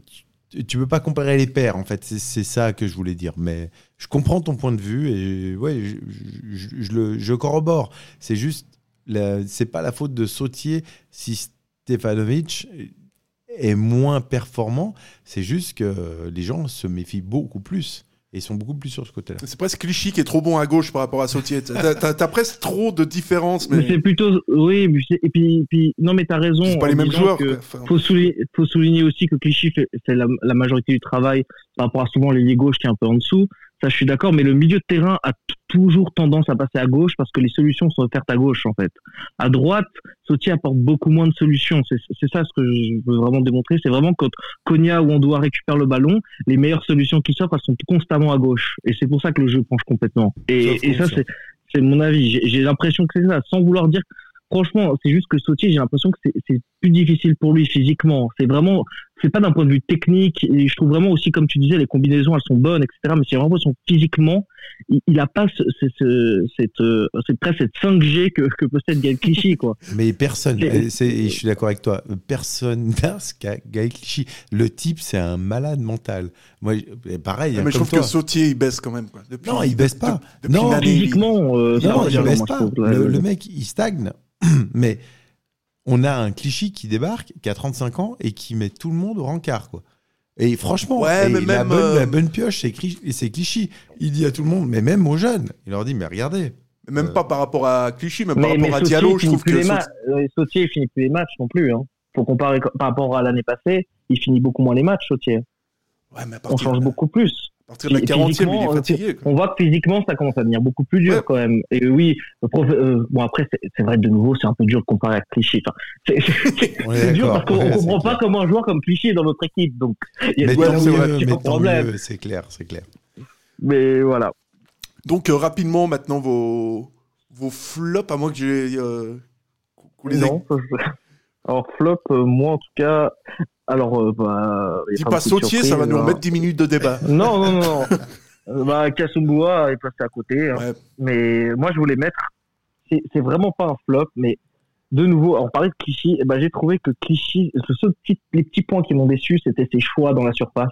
tu- tu peux pas comparer les paires, en fait. C'est- ça que je voulais dire. Mais je comprends ton point de vue et ouais, je, je- je- je le, je corrobore. C'est juste, c'est pas la faute de Sautier si Stefanovic est moins performant. C'est juste que les gens se méfient beaucoup plus et sont beaucoup plus sur ce côté-là. C'est presque Clichy qui est trop bon à gauche par rapport à Sautier. T'as- T'as t'as presque trop de différences. Mais, Mais, c'est plutôt, oui, et puis, puis non, mais t'as raison. c'est pas les mêmes joueurs. Enfin, faut souligner, faut souligner aussi que Clichy fait, fait la, la majorité du travail par rapport à souvent l'ailier gauche qui est un peu en dessous. Ça, je suis d'accord, mais le milieu de terrain a toujours tendance à passer à gauche parce que les solutions sont offertes à gauche, en fait. À droite, Sautier apporte beaucoup moins de solutions. C'est ça ce que je veux vraiment démontrer. C'est vraiment quand Konya ou on doit récupérer le ballon, les meilleures solutions qui elles sont constamment à gauche. Et c'est pour ça que le jeu penche complètement. Et, et ça, c'est mon avis. J'ai- l'impression que c'est ça, sans vouloir dire. Franchement, c'est juste que Sautier, j'ai l'impression que c'est plus difficile pour lui physiquement. C'est vraiment, c'est pas d'un point de vue technique. Et je trouve vraiment aussi, comme tu disais, les combinaisons, elles sont bonnes, etc. Mais c'est vraiment que physiquement, il, il a pas ce, ce- ce- cette, euh, cette, presque cette 5G que, que possède Gaël Clichy, quoi. Mais personne, C'est- et je suis d'accord avec toi, personne n'a ce qu'a Gaël Clichy. Le type, c'est un malade mental. Moi, pareil, mais hein, je comme trouve toi. que Sautier, il baisse quand même. Quoi. Depuis- Non, il baisse pas. depuis Non, il- Physiquement, euh, Non, il impressionnant, baisse pas. trouve. Le, le mec, il stagne. Mais on a un Clichy qui débarque, qui a 35 ans et qui met tout le monde au rencard, quoi. Et franchement, Ouais, et mais la, même, bonne, euh, la bonne pioche, c'est Cli- c'est Clichy. Il dit à tout le monde, mais même aux jeunes, il leur dit, mais regardez. Même Euh, pas par rapport à Clichy, même par Mais, rapport mais à Sautier, Diallo, il je finit trouve plus que les Sautier- euh, il finit plus les matchs non plus. Hein. Faut comparer co- par rapport à l'année passée, il finit beaucoup moins les matchs, Sautier. Ouais, mais à On change beaucoup plus. À partir de la Et 40e, il physiquement, est euh, fatigué. quoi. On voit que physiquement, ça commence à devenir beaucoup plus dur Ouais. quand même. Et oui, le prof- euh, bon après, c'est vrai de nouveau, c'est un peu dur de comparer à Clichy. Enfin, c'est dur parce qu'on Ouais, ne comprend pas clair. comment un joueur comme Clichy est dans notre équipe. Donc, il y a de problème. c'est clair, c'est clair. Mais voilà. Donc, euh, rapidement, maintenant, vos, vos flops, à moins que j'ai. Euh, les Non, Alors flop, euh, moi en tout cas, alors euh, bah, il y a Dis pas pas Sautier, ça va nous hein. remettre 10 minutes de débat. Non, non, non. Euh, bah, Kasumboa est passé à côté. hein. Ouais. Mais moi, je voulais mettre. C'est vraiment pas un flop, mais de nouveau, on parlait de Clichy. Et ben, j'ai trouvé que Clichy, petit, les petits points qui m'ont déçu, c'était ses choix dans la surface.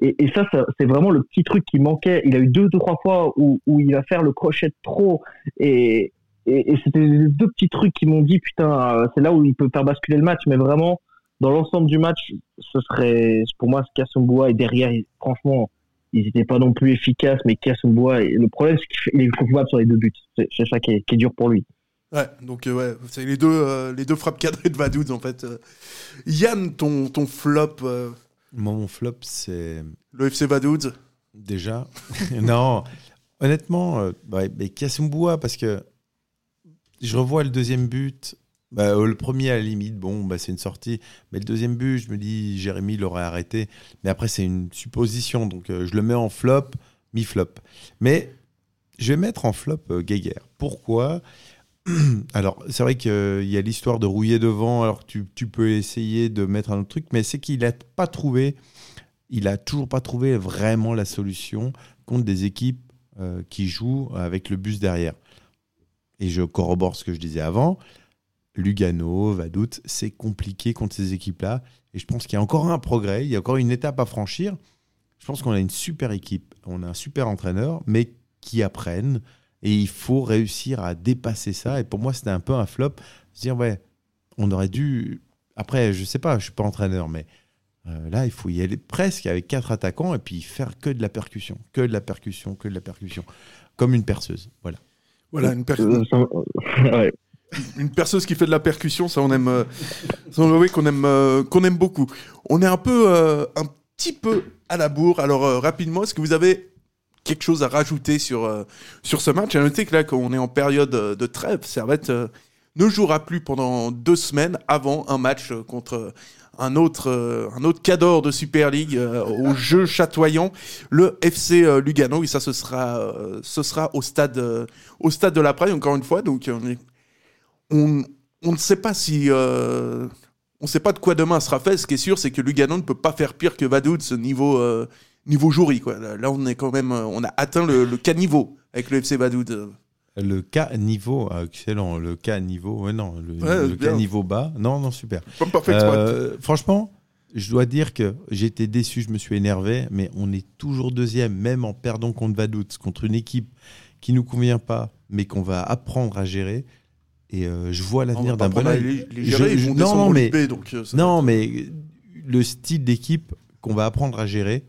Et, et ça, ça c'est vraiment le petit truc qui manquait. Il a eu deux, deux trois fois où, où il va faire le crochet de trop. Et, et, et c'était les deux petits trucs qui m'ont dit, putain, euh, c'est là où il peut faire basculer le match. Mais vraiment, dans l'ensemble du match, ce serait, pour moi, Kasumboa et derrière, franchement, ils n'étaient pas non plus efficaces, mais Kasumboa, le problème, c'est qu'il est coupable sur les deux buts. C'est ça qui est, qui est dur pour lui. Ouais, donc, euh, ouais, c'est les deux, euh, les deux frappes cadrées de Vaduz, en fait. Euh, Yann, ton, ton flop, euh, Moi, mon flop, c'est le FC Vaduz. déjà. non, honnêtement, euh, ouais, mais parce que je revois le deuxième but. Bah, euh, le premier, à la limite, bon, bah, c'est une sortie. Mais le deuxième but, je me dis, Jérémy l'aurait arrêté. Mais après, c'est une supposition. Donc, euh, je le mets en flop, mi-flop. Mais je vais mettre en flop euh. Pourquoi? Alors, c'est vrai qu'il y a l'histoire de rouiller devant, alors tu, tu peux essayer de mettre un autre truc, mais c'est qu'il n'a pas trouvé, il a toujours pas trouvé vraiment la solution contre des équipes euh, qui jouent avec le bus derrière. Et je corrobore ce que je disais avant. Lugano, Vaduz, c'est compliqué contre ces équipes-là. Et je pense qu'il y a encore un progrès, il y a encore une étape à franchir. Je pense qu'on a une super équipe, on a un super entraîneur, mais qui apprennent. Et il faut réussir à dépasser ça. Et pour moi, c'était un peu un flop. Se dire, ouais, on aurait dû. Après, je sais pas, je suis pas entraîneur, mais euh, là, il faut y aller presque avec quatre attaquants et puis faire que de la percussion, que de la percussion, que de la percussion. Comme une perceuse. Voilà. Voilà, une, per- Euh, ouais. une perceuse qui fait de la percussion, ça on aime, euh, ça on avouer qu'on aime, euh, qu'on aime beaucoup. On est un peu, euh, un petit peu à la bourre. Alors euh, rapidement, est-ce que vous avez quelque chose à rajouter sur, euh, sur ce match? À noter que là, qu'on est en période euh, de trêve, Servette euh, ne jouera plus pendant deux semaines avant un match euh, contre un autre, euh, un autre cador de Super League euh, au jeu chatoyant, le FC euh, Lugano. Et ça, ce sera, euh, ce sera au stade, au stade de la Praille, encore une fois. Donc, on, on, ne sait pas si. on ne sait pas de quoi demain sera fait. Ce qui est sûr, c'est que Lugano ne peut pas faire pire que Vaduz niveau, niveau jury. Là, on est quand même, on a atteint le, le caniveau avec le FC Vaduz. Le cas niveau, ah, excellent. Le cas niveau, ouais, non. Le, Ouais, le niveau bas, non, non, super. Euh, franchement, je dois dire que été déçu, je me suis énervé, mais on est toujours deuxième, même en perdant contre Vaduz, contre une équipe qui nous convient pas, mais qu'on va apprendre à gérer. Et euh, je vois l'avenir d'un bon œil. non, descendre non, mais, B, donc, euh, non, mais le style d'équipe qu'on va apprendre à gérer.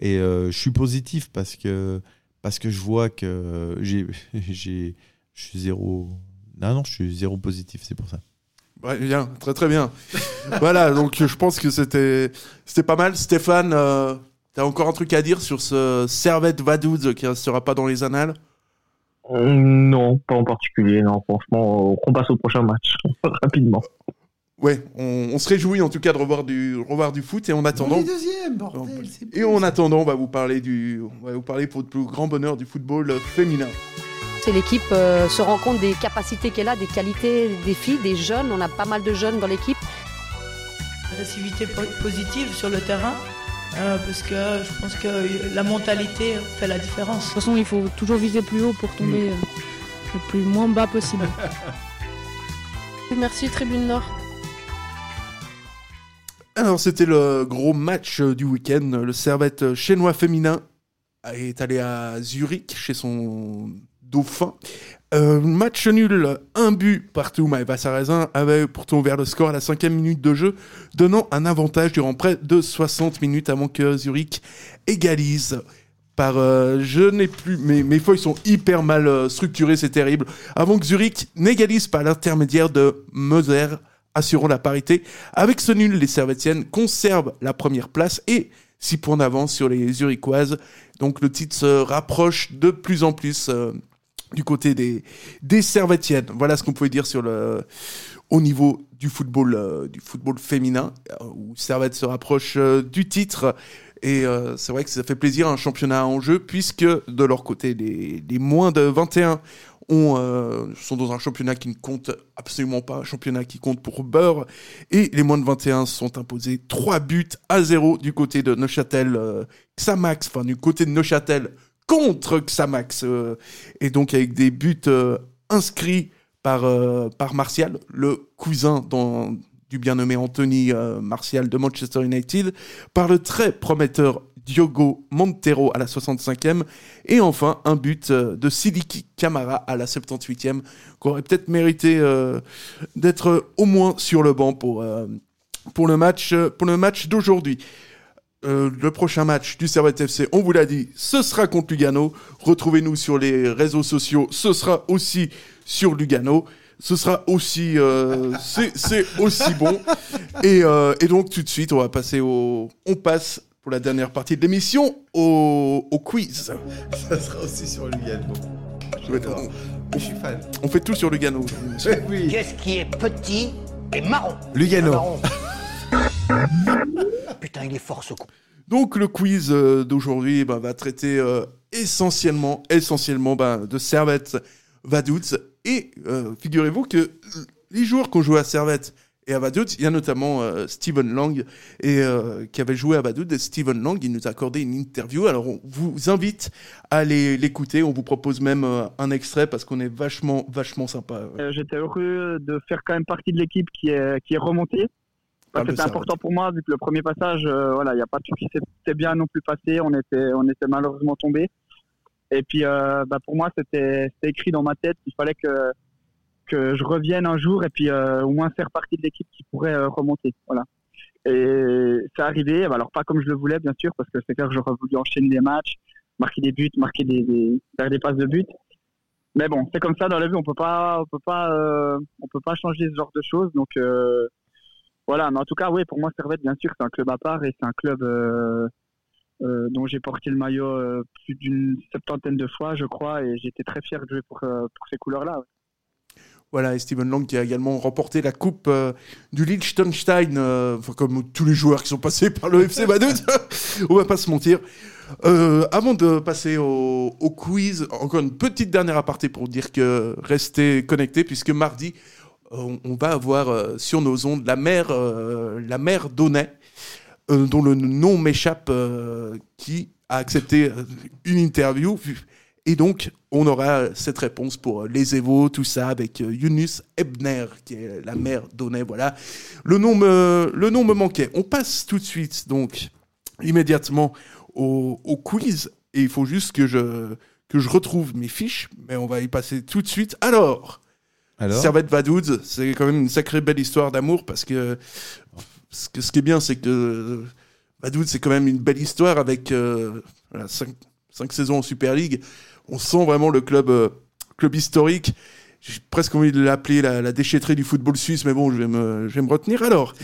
Et euh, je suis positif parce que, parce que je vois que j'ai, j'ai, je suis zéro. Non, non, je suis zéro positif, c'est pour ça. Ouais, bien, très très bien. voilà, donc je pense que c'était c'était pas mal. Stéphane, euh, t'as encore un truc à dire sur ce Servette Vaduz qui restera pas dans les annales? Euh, Non, pas en particulier. Non, franchement, on passe au prochain match rapidement. Ouais, on, on se réjouit en tout cas de revoir du revoir du foot et en attendant deuxième, bordel, et en attendant, on va vous parler du on va vous parler pour le plus grand bonheur du football féminin. C'est l'équipe euh, se rend compte des capacités qu'elle a, des qualités des filles, des jeunes. On a pas mal de jeunes dans l'équipe. agressivité po- positive sur le terrain, euh, parce que je pense que la mentalité fait la différence. De toute façon, il faut toujours viser plus haut pour tomber euh, le plus moins bas possible. Merci Tribune Nord. Alors c'était le gros match euh, du week-end. Le Servette euh, chinois féminin est allé à Zurich chez son dauphin. Euh, match nul, un but partout. Maëva Sarrazin avait pourtant ouvert le score à la cinquième minute de jeu, donnant un avantage durant près de 60 minutes avant que Zurich égalise. Par, je n'ai plus, mes, mes feuilles sont hyper mal structurées, c'est terrible. Avant que Zurich n'égalise par l'intermédiaire de Moser, assurant la parité. Avec ce nul, les Servetiennes conservent la première place et 6 points d'avance sur les Zurichoises. Donc le titre se rapproche de plus en plus euh, du côté des, des Servetiennes. Voilà ce qu'on pouvait dire sur le, au niveau du football, euh, du football féminin, euh, où Servette se rapproche du titre. Et c'est vrai que ça fait plaisir un championnat en jeu, puisque de leur côté, les, les moins de 21 euh, sont dans un championnat qui ne compte absolument pas, un championnat qui compte pour beurre. Et les moins de 21 se sont imposés 3 buts à 0 du côté de Neuchâtel euh, Xamax, enfin du côté de Neuchâtel contre Xamax. euh, et donc avec des buts inscrits par, Martial, le cousin du bien nommé Anthony Martial de Manchester United, par le très prometteur Diogo Montero à la 65e, et enfin un but euh, de Sidiki Camara à la 78e, qui aurait peut-être mérité euh, d'être au moins sur le banc pour, euh, pour le match, match d'aujourd'hui. Le prochain match du Servette FC, on vous l'a dit, ce sera contre Lugano. Retrouvez-nous sur les réseaux sociaux, ce sera aussi sur Lugano. Ce sera aussi, c'est aussi bon. Et, et donc tout de suite, on va passer au, on passe pour la dernière partie de l'émission au, au quiz. Ça sera aussi sur Lugano. On, Je suis fan. on fait tout sur Lugano. Qu'est-ce qui est petit et marron Lugano. Marron. Putain, il est fort ce con. Donc le quiz euh, d'aujourd'hui ben, va traiter euh, essentiellement, essentiellement ben, de Servette Vaduz. Et euh, figurez-vous que les joueurs qui ont joué à Servette et à Vaduz, il y a notamment euh, Steven Lang et, euh, qui avait joué à Vaduz. Et Steven Lang, il nous a accordé une interview. Alors on vous invite à aller l'écouter. On vous propose même euh, un extrait parce qu'on est vachement, vachement sympa. Euh, J'étais heureux de faire quand même partie de l'équipe qui est, qui est remontée. Parce Ah, que le c'était Servette. important pour moi, vu que le premier passage, voilà, il n'y a pas tout qui s'était bien non plus passé. On était, on était malheureusement tombé. Et puis, bah, pour moi, c'était c'était écrit dans ma tête qu'il fallait que, que je revienne un jour et puis euh, au moins faire partie de l'équipe qui pourrait euh, remonter. Voilà. Et c'est arrivé, bah, alors pas comme je le voulais, bien sûr, parce que c'est clair que j'aurais voulu enchaîner des matchs, marquer des buts, marquer des, faire des passes de but. Mais bon, c'est comme ça dans la vie, on peut pas, on peut pas, euh, on peut pas changer ce genre de choses. Donc, voilà, mais en tout cas, oui, pour moi, Servette, bien sûr, c'est un club à part et c'est un club dont j'ai porté le maillot plus d'une septantaine de fois, je crois, et j'étais très fier de jouer pour, pour ces couleurs-là. Voilà, et Steven Lang qui a également remporté la coupe euh, du Liechtenstein, euh, enfin, comme tous les joueurs qui sont passés par le FC Vaduz, on va pas se mentir. Euh, avant de passer au, au quiz, encore une petite dernière aparté pour dire que restez connectés, puisque mardi, on, on va avoir euh, sur nos ondes la mère, la mère Donnet, dont le nom m'échappe, qui a accepté une interview. Et donc, on aura cette réponse pour euh, les Evo, tout ça, avec euh, Yunus Ebner, qui est la mère Donnet. Voilà. Le nom, me, le nom me manquait. On passe tout de suite, donc, immédiatement au, au quiz. Et il faut juste que je, que je retrouve mes fiches, mais on va y passer tout de suite. Alors, Alors Servette Vaduz, c'est quand même une sacrée belle histoire d'amour parce que ce, que- ce qui est bien, c'est que Vaduz, c'est quand même une belle histoire avec euh, voilà, cinq, cinq saisons en Super League. On sent vraiment le club, euh, club historique. J'ai presque envie de l'appeler la, la déchetterie du football suisse, mais bon, je vais me, je vais me retenir. Alors,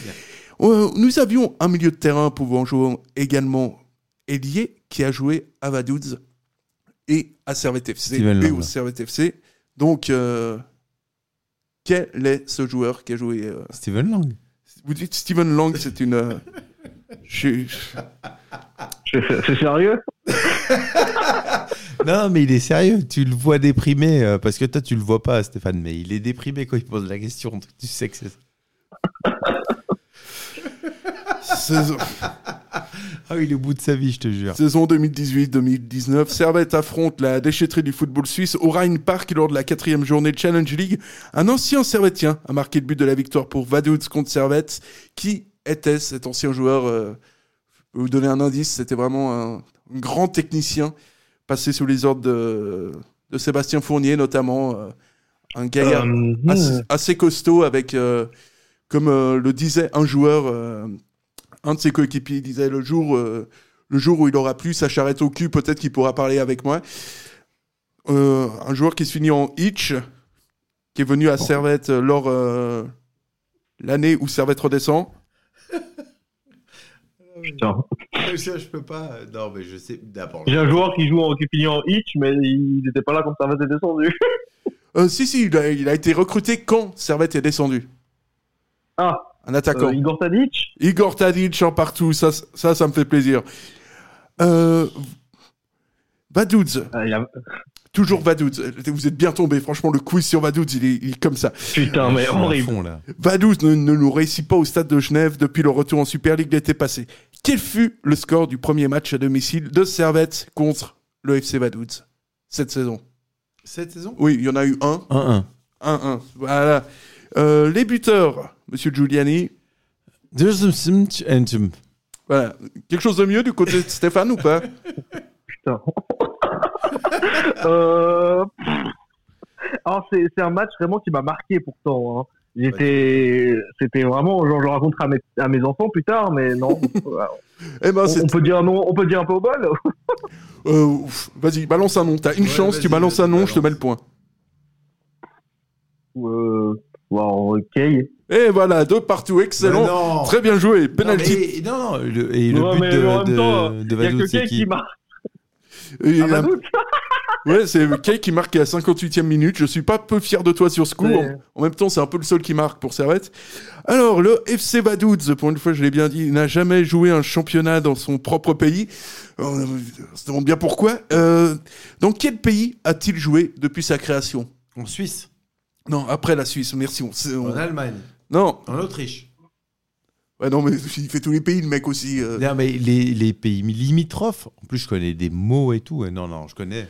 euh, nous avions un milieu de terrain pouvant jouer également ailier qui a joué à Vaduz et à Servette FC Steven et Lang. au Servette FC. Donc, euh, quel est ce joueur qui a joué euh, Steven Lang. Vous dites Steven Lang, c'est une. euh, je- C'est sérieux Non, mais il est sérieux. Tu le vois déprimé euh, parce que toi, tu le vois pas, Stéphane, mais il est déprimé quand il pose la question. donc Tu sais que c'est Saison, Ah, il est au bout de sa vie, je te jure. saison 2018-2019, Servette affronte la déchetterie du football suisse au Rhein Park lors de la quatrième journée de Challenge League. Un ancien Servettien a marqué le but de la victoire pour Vaduz contre Servette. Qui était cet ancien joueur euh, peux vous donner un indice, c'était vraiment un, un grand technicien, passé sous les ordres de, de Sébastien Fournier notamment. euh, un gaillard Euh, assez, hmm. assez costaud avec, euh, comme euh, le disait un joueur, un de ses coéquipiers, disait le jour, le jour où il aura plus sa charrette au cul, peut-être qu'il pourra parler avec moi. Un joueur qui se finit en Hitch, qui est venu à Servette lors l'année où Servette redescend. Putain. Ça, je peux pas. Non, mais je sais. D'abord. J'ai un joueur qui joue en qui finit en hitch, mais il n'était pas là quand Servette est descendu. Euh, si, si, il a, il a été recruté quand Servette est descendu. Ah, Un attaquant. euh, Igor Tadic Igor Tadic en partout, ça, ça, ça me fait plaisir. Euh, Vaduz, Ah, a- toujours Vaduz. Vous êtes bien tombé, franchement, le quiz sur Vaduz, il est, il est comme ça. Putain, mais horrible. fond, là. Vaduz ne, ne nous réussit pas au stade de Genève depuis le retour en Super League l'été passé. Quel fut le score du premier match à domicile de Servette contre le FC Vaduz cette saison? Cette saison? Oui, il y en a eu un. 1-1. 1-1. Voilà. Euh, les buteurs, Monsieur Giuliani. Voilà. Quelque chose de mieux du côté de Stéphane ou pas? Putain. euh... Alors, c'est c'est un match vraiment qui m'a marqué pourtant. hein. J'étais, c'était vraiment, genre, je raconterai à mes, à mes enfants plus tard, mais non. Eh ben, on, peut dire non, on peut dire un peu au bol. Euh, Vas-y, balance un nom. T'as une Ouais, chance, tu balances un nom, je te mets le point. euh, wow, ok. Et voilà, deux partout, excellent. Très bien joué. Non, Penalty. mais- non, non, le- et le Ouais, but de, de, de il y a Vaduz, que c'est qui qui marque. Et il Ah, bah. Ouais, c'est Kay qui marque à la 58e minute. Je suis pas peu fier de toi sur ce coup. En, en même temps, c'est un peu le seul qui marque pour Servette. Alors, le FC Vaduz, pour une fois, je l'ai bien dit, n'a jamais joué un championnat dans son propre pays. On, on se demande bien pourquoi. Euh, dans quel pays a-t-il joué depuis sa création? En Suisse, Non, après la Suisse, merci. On, sait- on- en Allemagne, Non, en Autriche. ouais, non, mais il fait tous les pays, le mec aussi. euh. Non, mais les, les pays limitrophes, en plus, je connais des mots et tout. Non, non, je connais.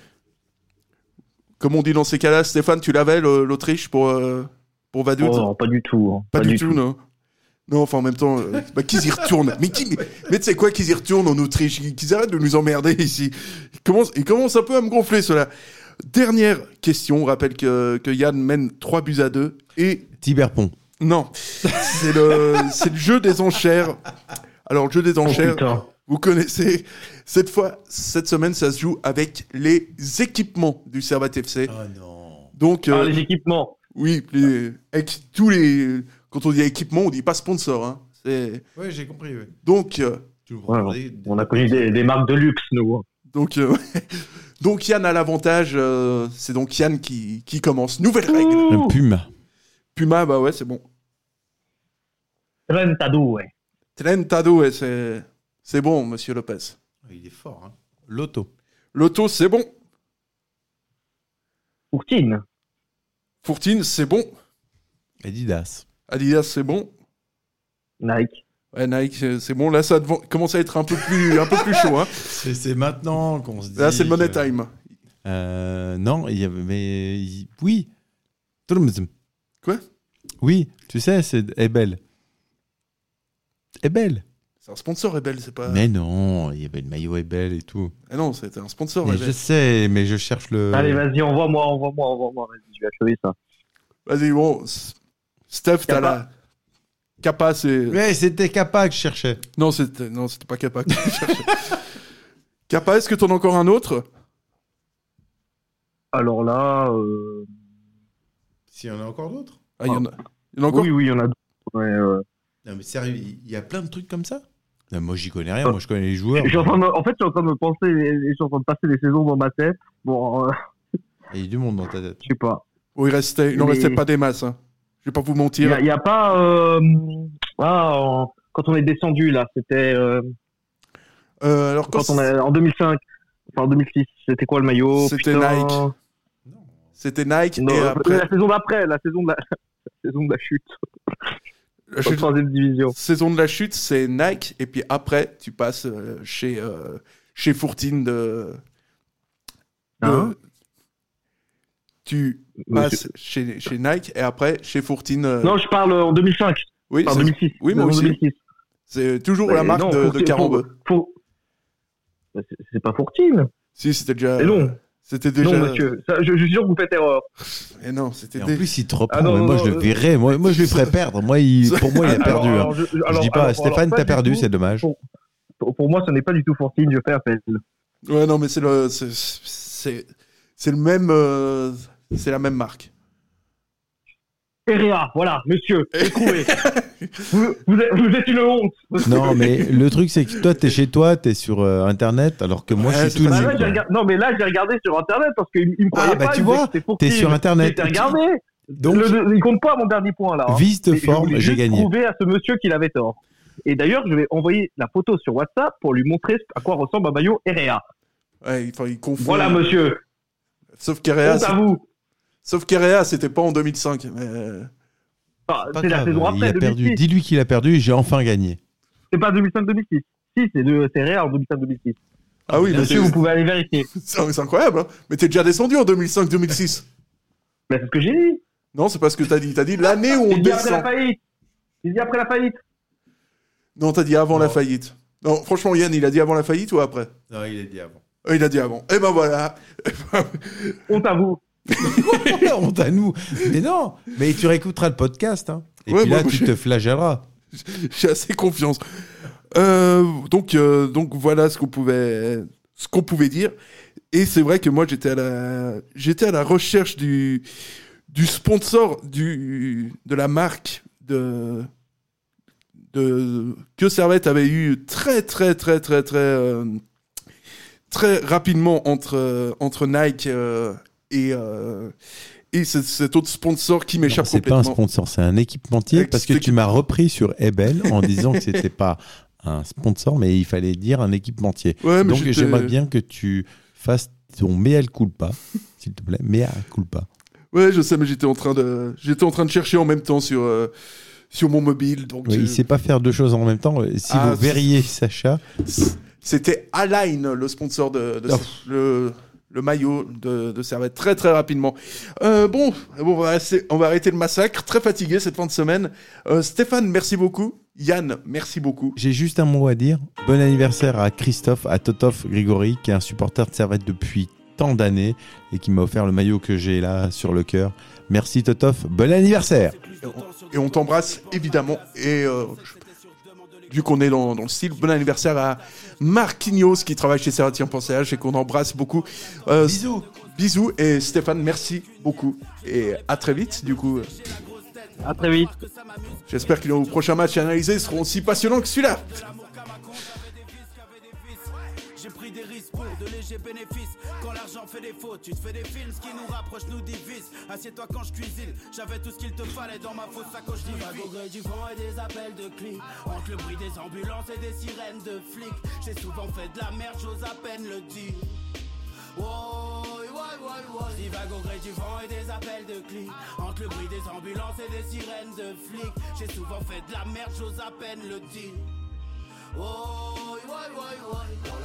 Comme on dit dans ces cas-là, Stéphane, tu l'avais, l'Autriche, pour, euh, pour Vaduz? Oh, non, pas du tout. hein. Pas, du, tout, non. Non, enfin en même temps, euh, bah, qu'ils y retournent. Mais, qui, mais, mais tu sais quoi, qu'ils y retournent en Autriche, qu'ils arrêtent de nous emmerder ici. Ils commencent, ils commencent un peu à me gonfler, cela. Dernière question, on rappelle que, que Yann mène 3 buts à 2. Et Tiberpont. non, c'est le, c'est le jeu des enchères. Alors, le jeu des Oh, enchères. Vous connaissez. Cette fois, cette semaine, ça se joue avec les équipements du Servette FC. Oh non. Donc, Ah, euh, les équipements. oui, les- avec tous les. Quand on dit équipement, on dit pas sponsor. Hein. Ouais, j'ai compris. ouais. Donc, euh, Ouais, on- on a connu des, des marques de luxe, nous. hein. donc, euh, donc Yann a l'avantage. euh, c'est donc Yann qui, qui commence. Nouvelle règle. Puma. Puma, bah ouais, c'est bon. Trentadue. Trentado, ouais, c'est c'est bon, Monsieur Lopez. Il est fort. Hein. Loto. Loto, c'est bon. Courtine. Fourtine, c'est bon. Adidas. Adidas, c'est bon. Nike. Ouais, Nike, c'est bon. Là, ça commence à être un peu plus, un peu plus chaud. Hein. C'est maintenant qu'on se dit. Là, c'est le money que- time. Euh, non, il y avait. Mais. il- Oui. Quoi? Oui, tu sais, c'est Ebel. Ebel. C'est un sponsor, Rebel, c'est pas. Mais non, il y avait le maillot Ebel et tout. Ah non, c'était un sponsor, Mais Rebel. je sais, mais je cherche le. Allez, vas-y, envoie-moi, envoie-moi, envoie-moi. Vas-y, je vais achever ça. Vas-y, bon. Steph, t'as la. Kappa, c'est. Ouais, c'était Kappa que je cherchais. Non, c'était non, c'était pas Kappa. que tu cherchais. Kappa, est-ce que t'en as encore un autre? Alors là. Euh... S'il y en a encore d'autres? Ah, il y en a. Il y en a encore? Oui, oui, il y en a d'autres. Ouais, ouais. Non, mais sérieux, il y a plein de trucs comme ça? Non, Moi, j'y connais rien. Moi, je connais les joueurs. Je suis en, train de me- en fait, je suis en train de me penser, je suis en train de passer les saisons dans ma tête. Bon, euh, Il y a du monde dans ta tête. je sais pas. Oh, il restait, il en Mais- restait pas des masses. Hein. Je vais pas vous mentir. a- il y a pas. euh, Ah, en- quand on est descendu là, c'était. euh, Euh, alors quand, quand on est en 2005, enfin en 2006, c'était quoi le maillot? C'était. Nike. C'était Nike Non, et après la saison d'après, la saison de la, la saison de la chute. La chute- troisième division. saison de la chute, c'est Nike et puis après tu passes euh, chez euh, chez Fourtine de, de- Hein tu passes chez, chez Nike et après chez Fourtine. euh, Non, je parle en 2005. oui, en c'est- 2006. Oui, moi aussi. 2006. C'est toujours la marque non, de, de Fourtine- Carambeu. Four- C'est- pas Fourtine. Si, c'était déjà. Mais non. C'était déjà. Non, monsieur. Ça, je, je suis sûr que vous faites erreur. Et non, c'était en plus, il te reprend. Ah non, mais non, moi, non, je le euh, verrais. Moi, moi, je lui ferais perdre. Moi, il... pour moi, il a perdu. hein. alors, je- Je, alors, dis pas, alors, Stéphane, t'as du perdu, c'est dommage. Pour, moi, ce n'est pas du tout Fourtine, je fais appel. Ouais, non, mais c'est le, c'est, c'est, c'est le même, euh, c'est la même marque. Erea, voilà, monsieur, trouvé. vous, vous êtes, vous êtes une honte. Non, mais le truc, c'est que toi, t'es chez toi, t'es sur euh, Internet, alors que moi, Ouais, je c'est suis tout Bah là, regardé- Non, mais là, j'ai regardé sur Internet parce qu'il il me croyait Ah, bah, pas. tu vois, t'es sur Internet. J'ai regardé. Donc, Le- il compte pas mon dernier point là. hein. Je forme, j'ai gagné. prouver à ce monsieur qu'il avait tort. Et d'ailleurs, je vais envoyer la photo sur WhatsApp pour lui montrer à quoi ressemble un maillot. Ouais, il confond. Voilà, monsieur. Sauf qu'Erea, Honte à c'est- vous. Sauf qu'Erea, c'était pas en 2005. Mais... euh, Ah, pas c'est la saison il après, a perdu. 2006. Dis-lui qu'il a perdu et j'ai enfin gagné. C'est pas 2005-2006. Si, c'est de- c'est Erea en 2005-2006. Ah oui, mais Monsieur, c'est, vous pouvez aller vérifier. c'est, c'est incroyable. Hein mais t'es déjà descendu en 2005-2006. Mais c'est ce que j'ai dit. non, c'est pas ce que t'as dit. T'as dit l'année où on J'ai dit après la descend. faillite. J'ai dit après la faillite. Non, t'as dit avant la faillite. Non, franchement, Yann, il a dit avant la faillite ou après? Non, il a dit avant. Euh, Il a dit avant. Et ben voilà. Honte à vous. Honte à nous. Mais non, mais tu réécouteras le podcast. Hein. Et Ouais, puis moi, là, moi, tu te flagelleras. J'ai assez confiance. Euh, donc, euh, donc voilà ce qu'on pouvait, ce qu'on pouvait dire. Et c'est vrai que moi j'étais à la, j'étais à la recherche du, du sponsor du, de la marque de, de que Servette avait eu très très très très très euh, très rapidement entre entre Nike et euh, et ce- cet autre sponsor qui m'échappe C'est pas un sponsor, c'est un équipementier parce que tu m'as repris sur Ebel en disant que c'était pas un sponsor, mais il fallait dire un équipementier. Ouais, Donc j'aimerais bien que tu fasses ton mea culpa, s'il te plaît, mea culpa. Ouais, je sais, mais j'étais en train de, j'étais en train de chercher en même temps sur, euh, sur mon mobile. Donc Oui, je- il sait pas faire deux choses en même temps. Si Ah, vous verriez Sacha, c'était Align, le sponsor de, de- Oh. le, le maillot de, de Servette, très très rapidement. Euh, bon, bon on, va arrêter, on va arrêter le massacre. Très fatigué cette fin de semaine. Euh, Stéphane, merci beaucoup. Yann, merci beaucoup. j'ai juste un mot à dire. Bon anniversaire à Christophe, à Totov Grigori, qui est un supporter de Servette depuis tant d'années et qui m'a offert le maillot que j'ai là sur le cœur. Merci Totov, bon anniversaire Et on, et on t'embrasse évidemment. Et euh, vu qu'on est dans, dans le style, bon anniversaire à Marquinhos qui travaille chez Serratien Pensage et qu'on embrasse beaucoup. Euh, Bisous Bisous et Stéphane, merci beaucoup. Et à très vite du coup. À très vite. J'espère que nos prochains matchs analysés seront aussi passionnants que celui-là. De légers bénéfices. Quand l'argent fait des fautes, tu te fais des films. Ce qui nous rapproche nous divise. Assieds-toi quand je cuisine. J'avais tout ce qu'il te fallait dans ma fausse sacoche d'hiver. au gré du vent et des appels de clics. Entre le bruit des ambulances et des sirènes de flics. J'ai souvent fait de la merde, j'ose à peine le dire. Woy. Divague au gré du vent et des appels de clics. Entre le bruit des ambulances et des sirènes de flics. J'ai souvent fait de la merde, j'ose à peine le dire.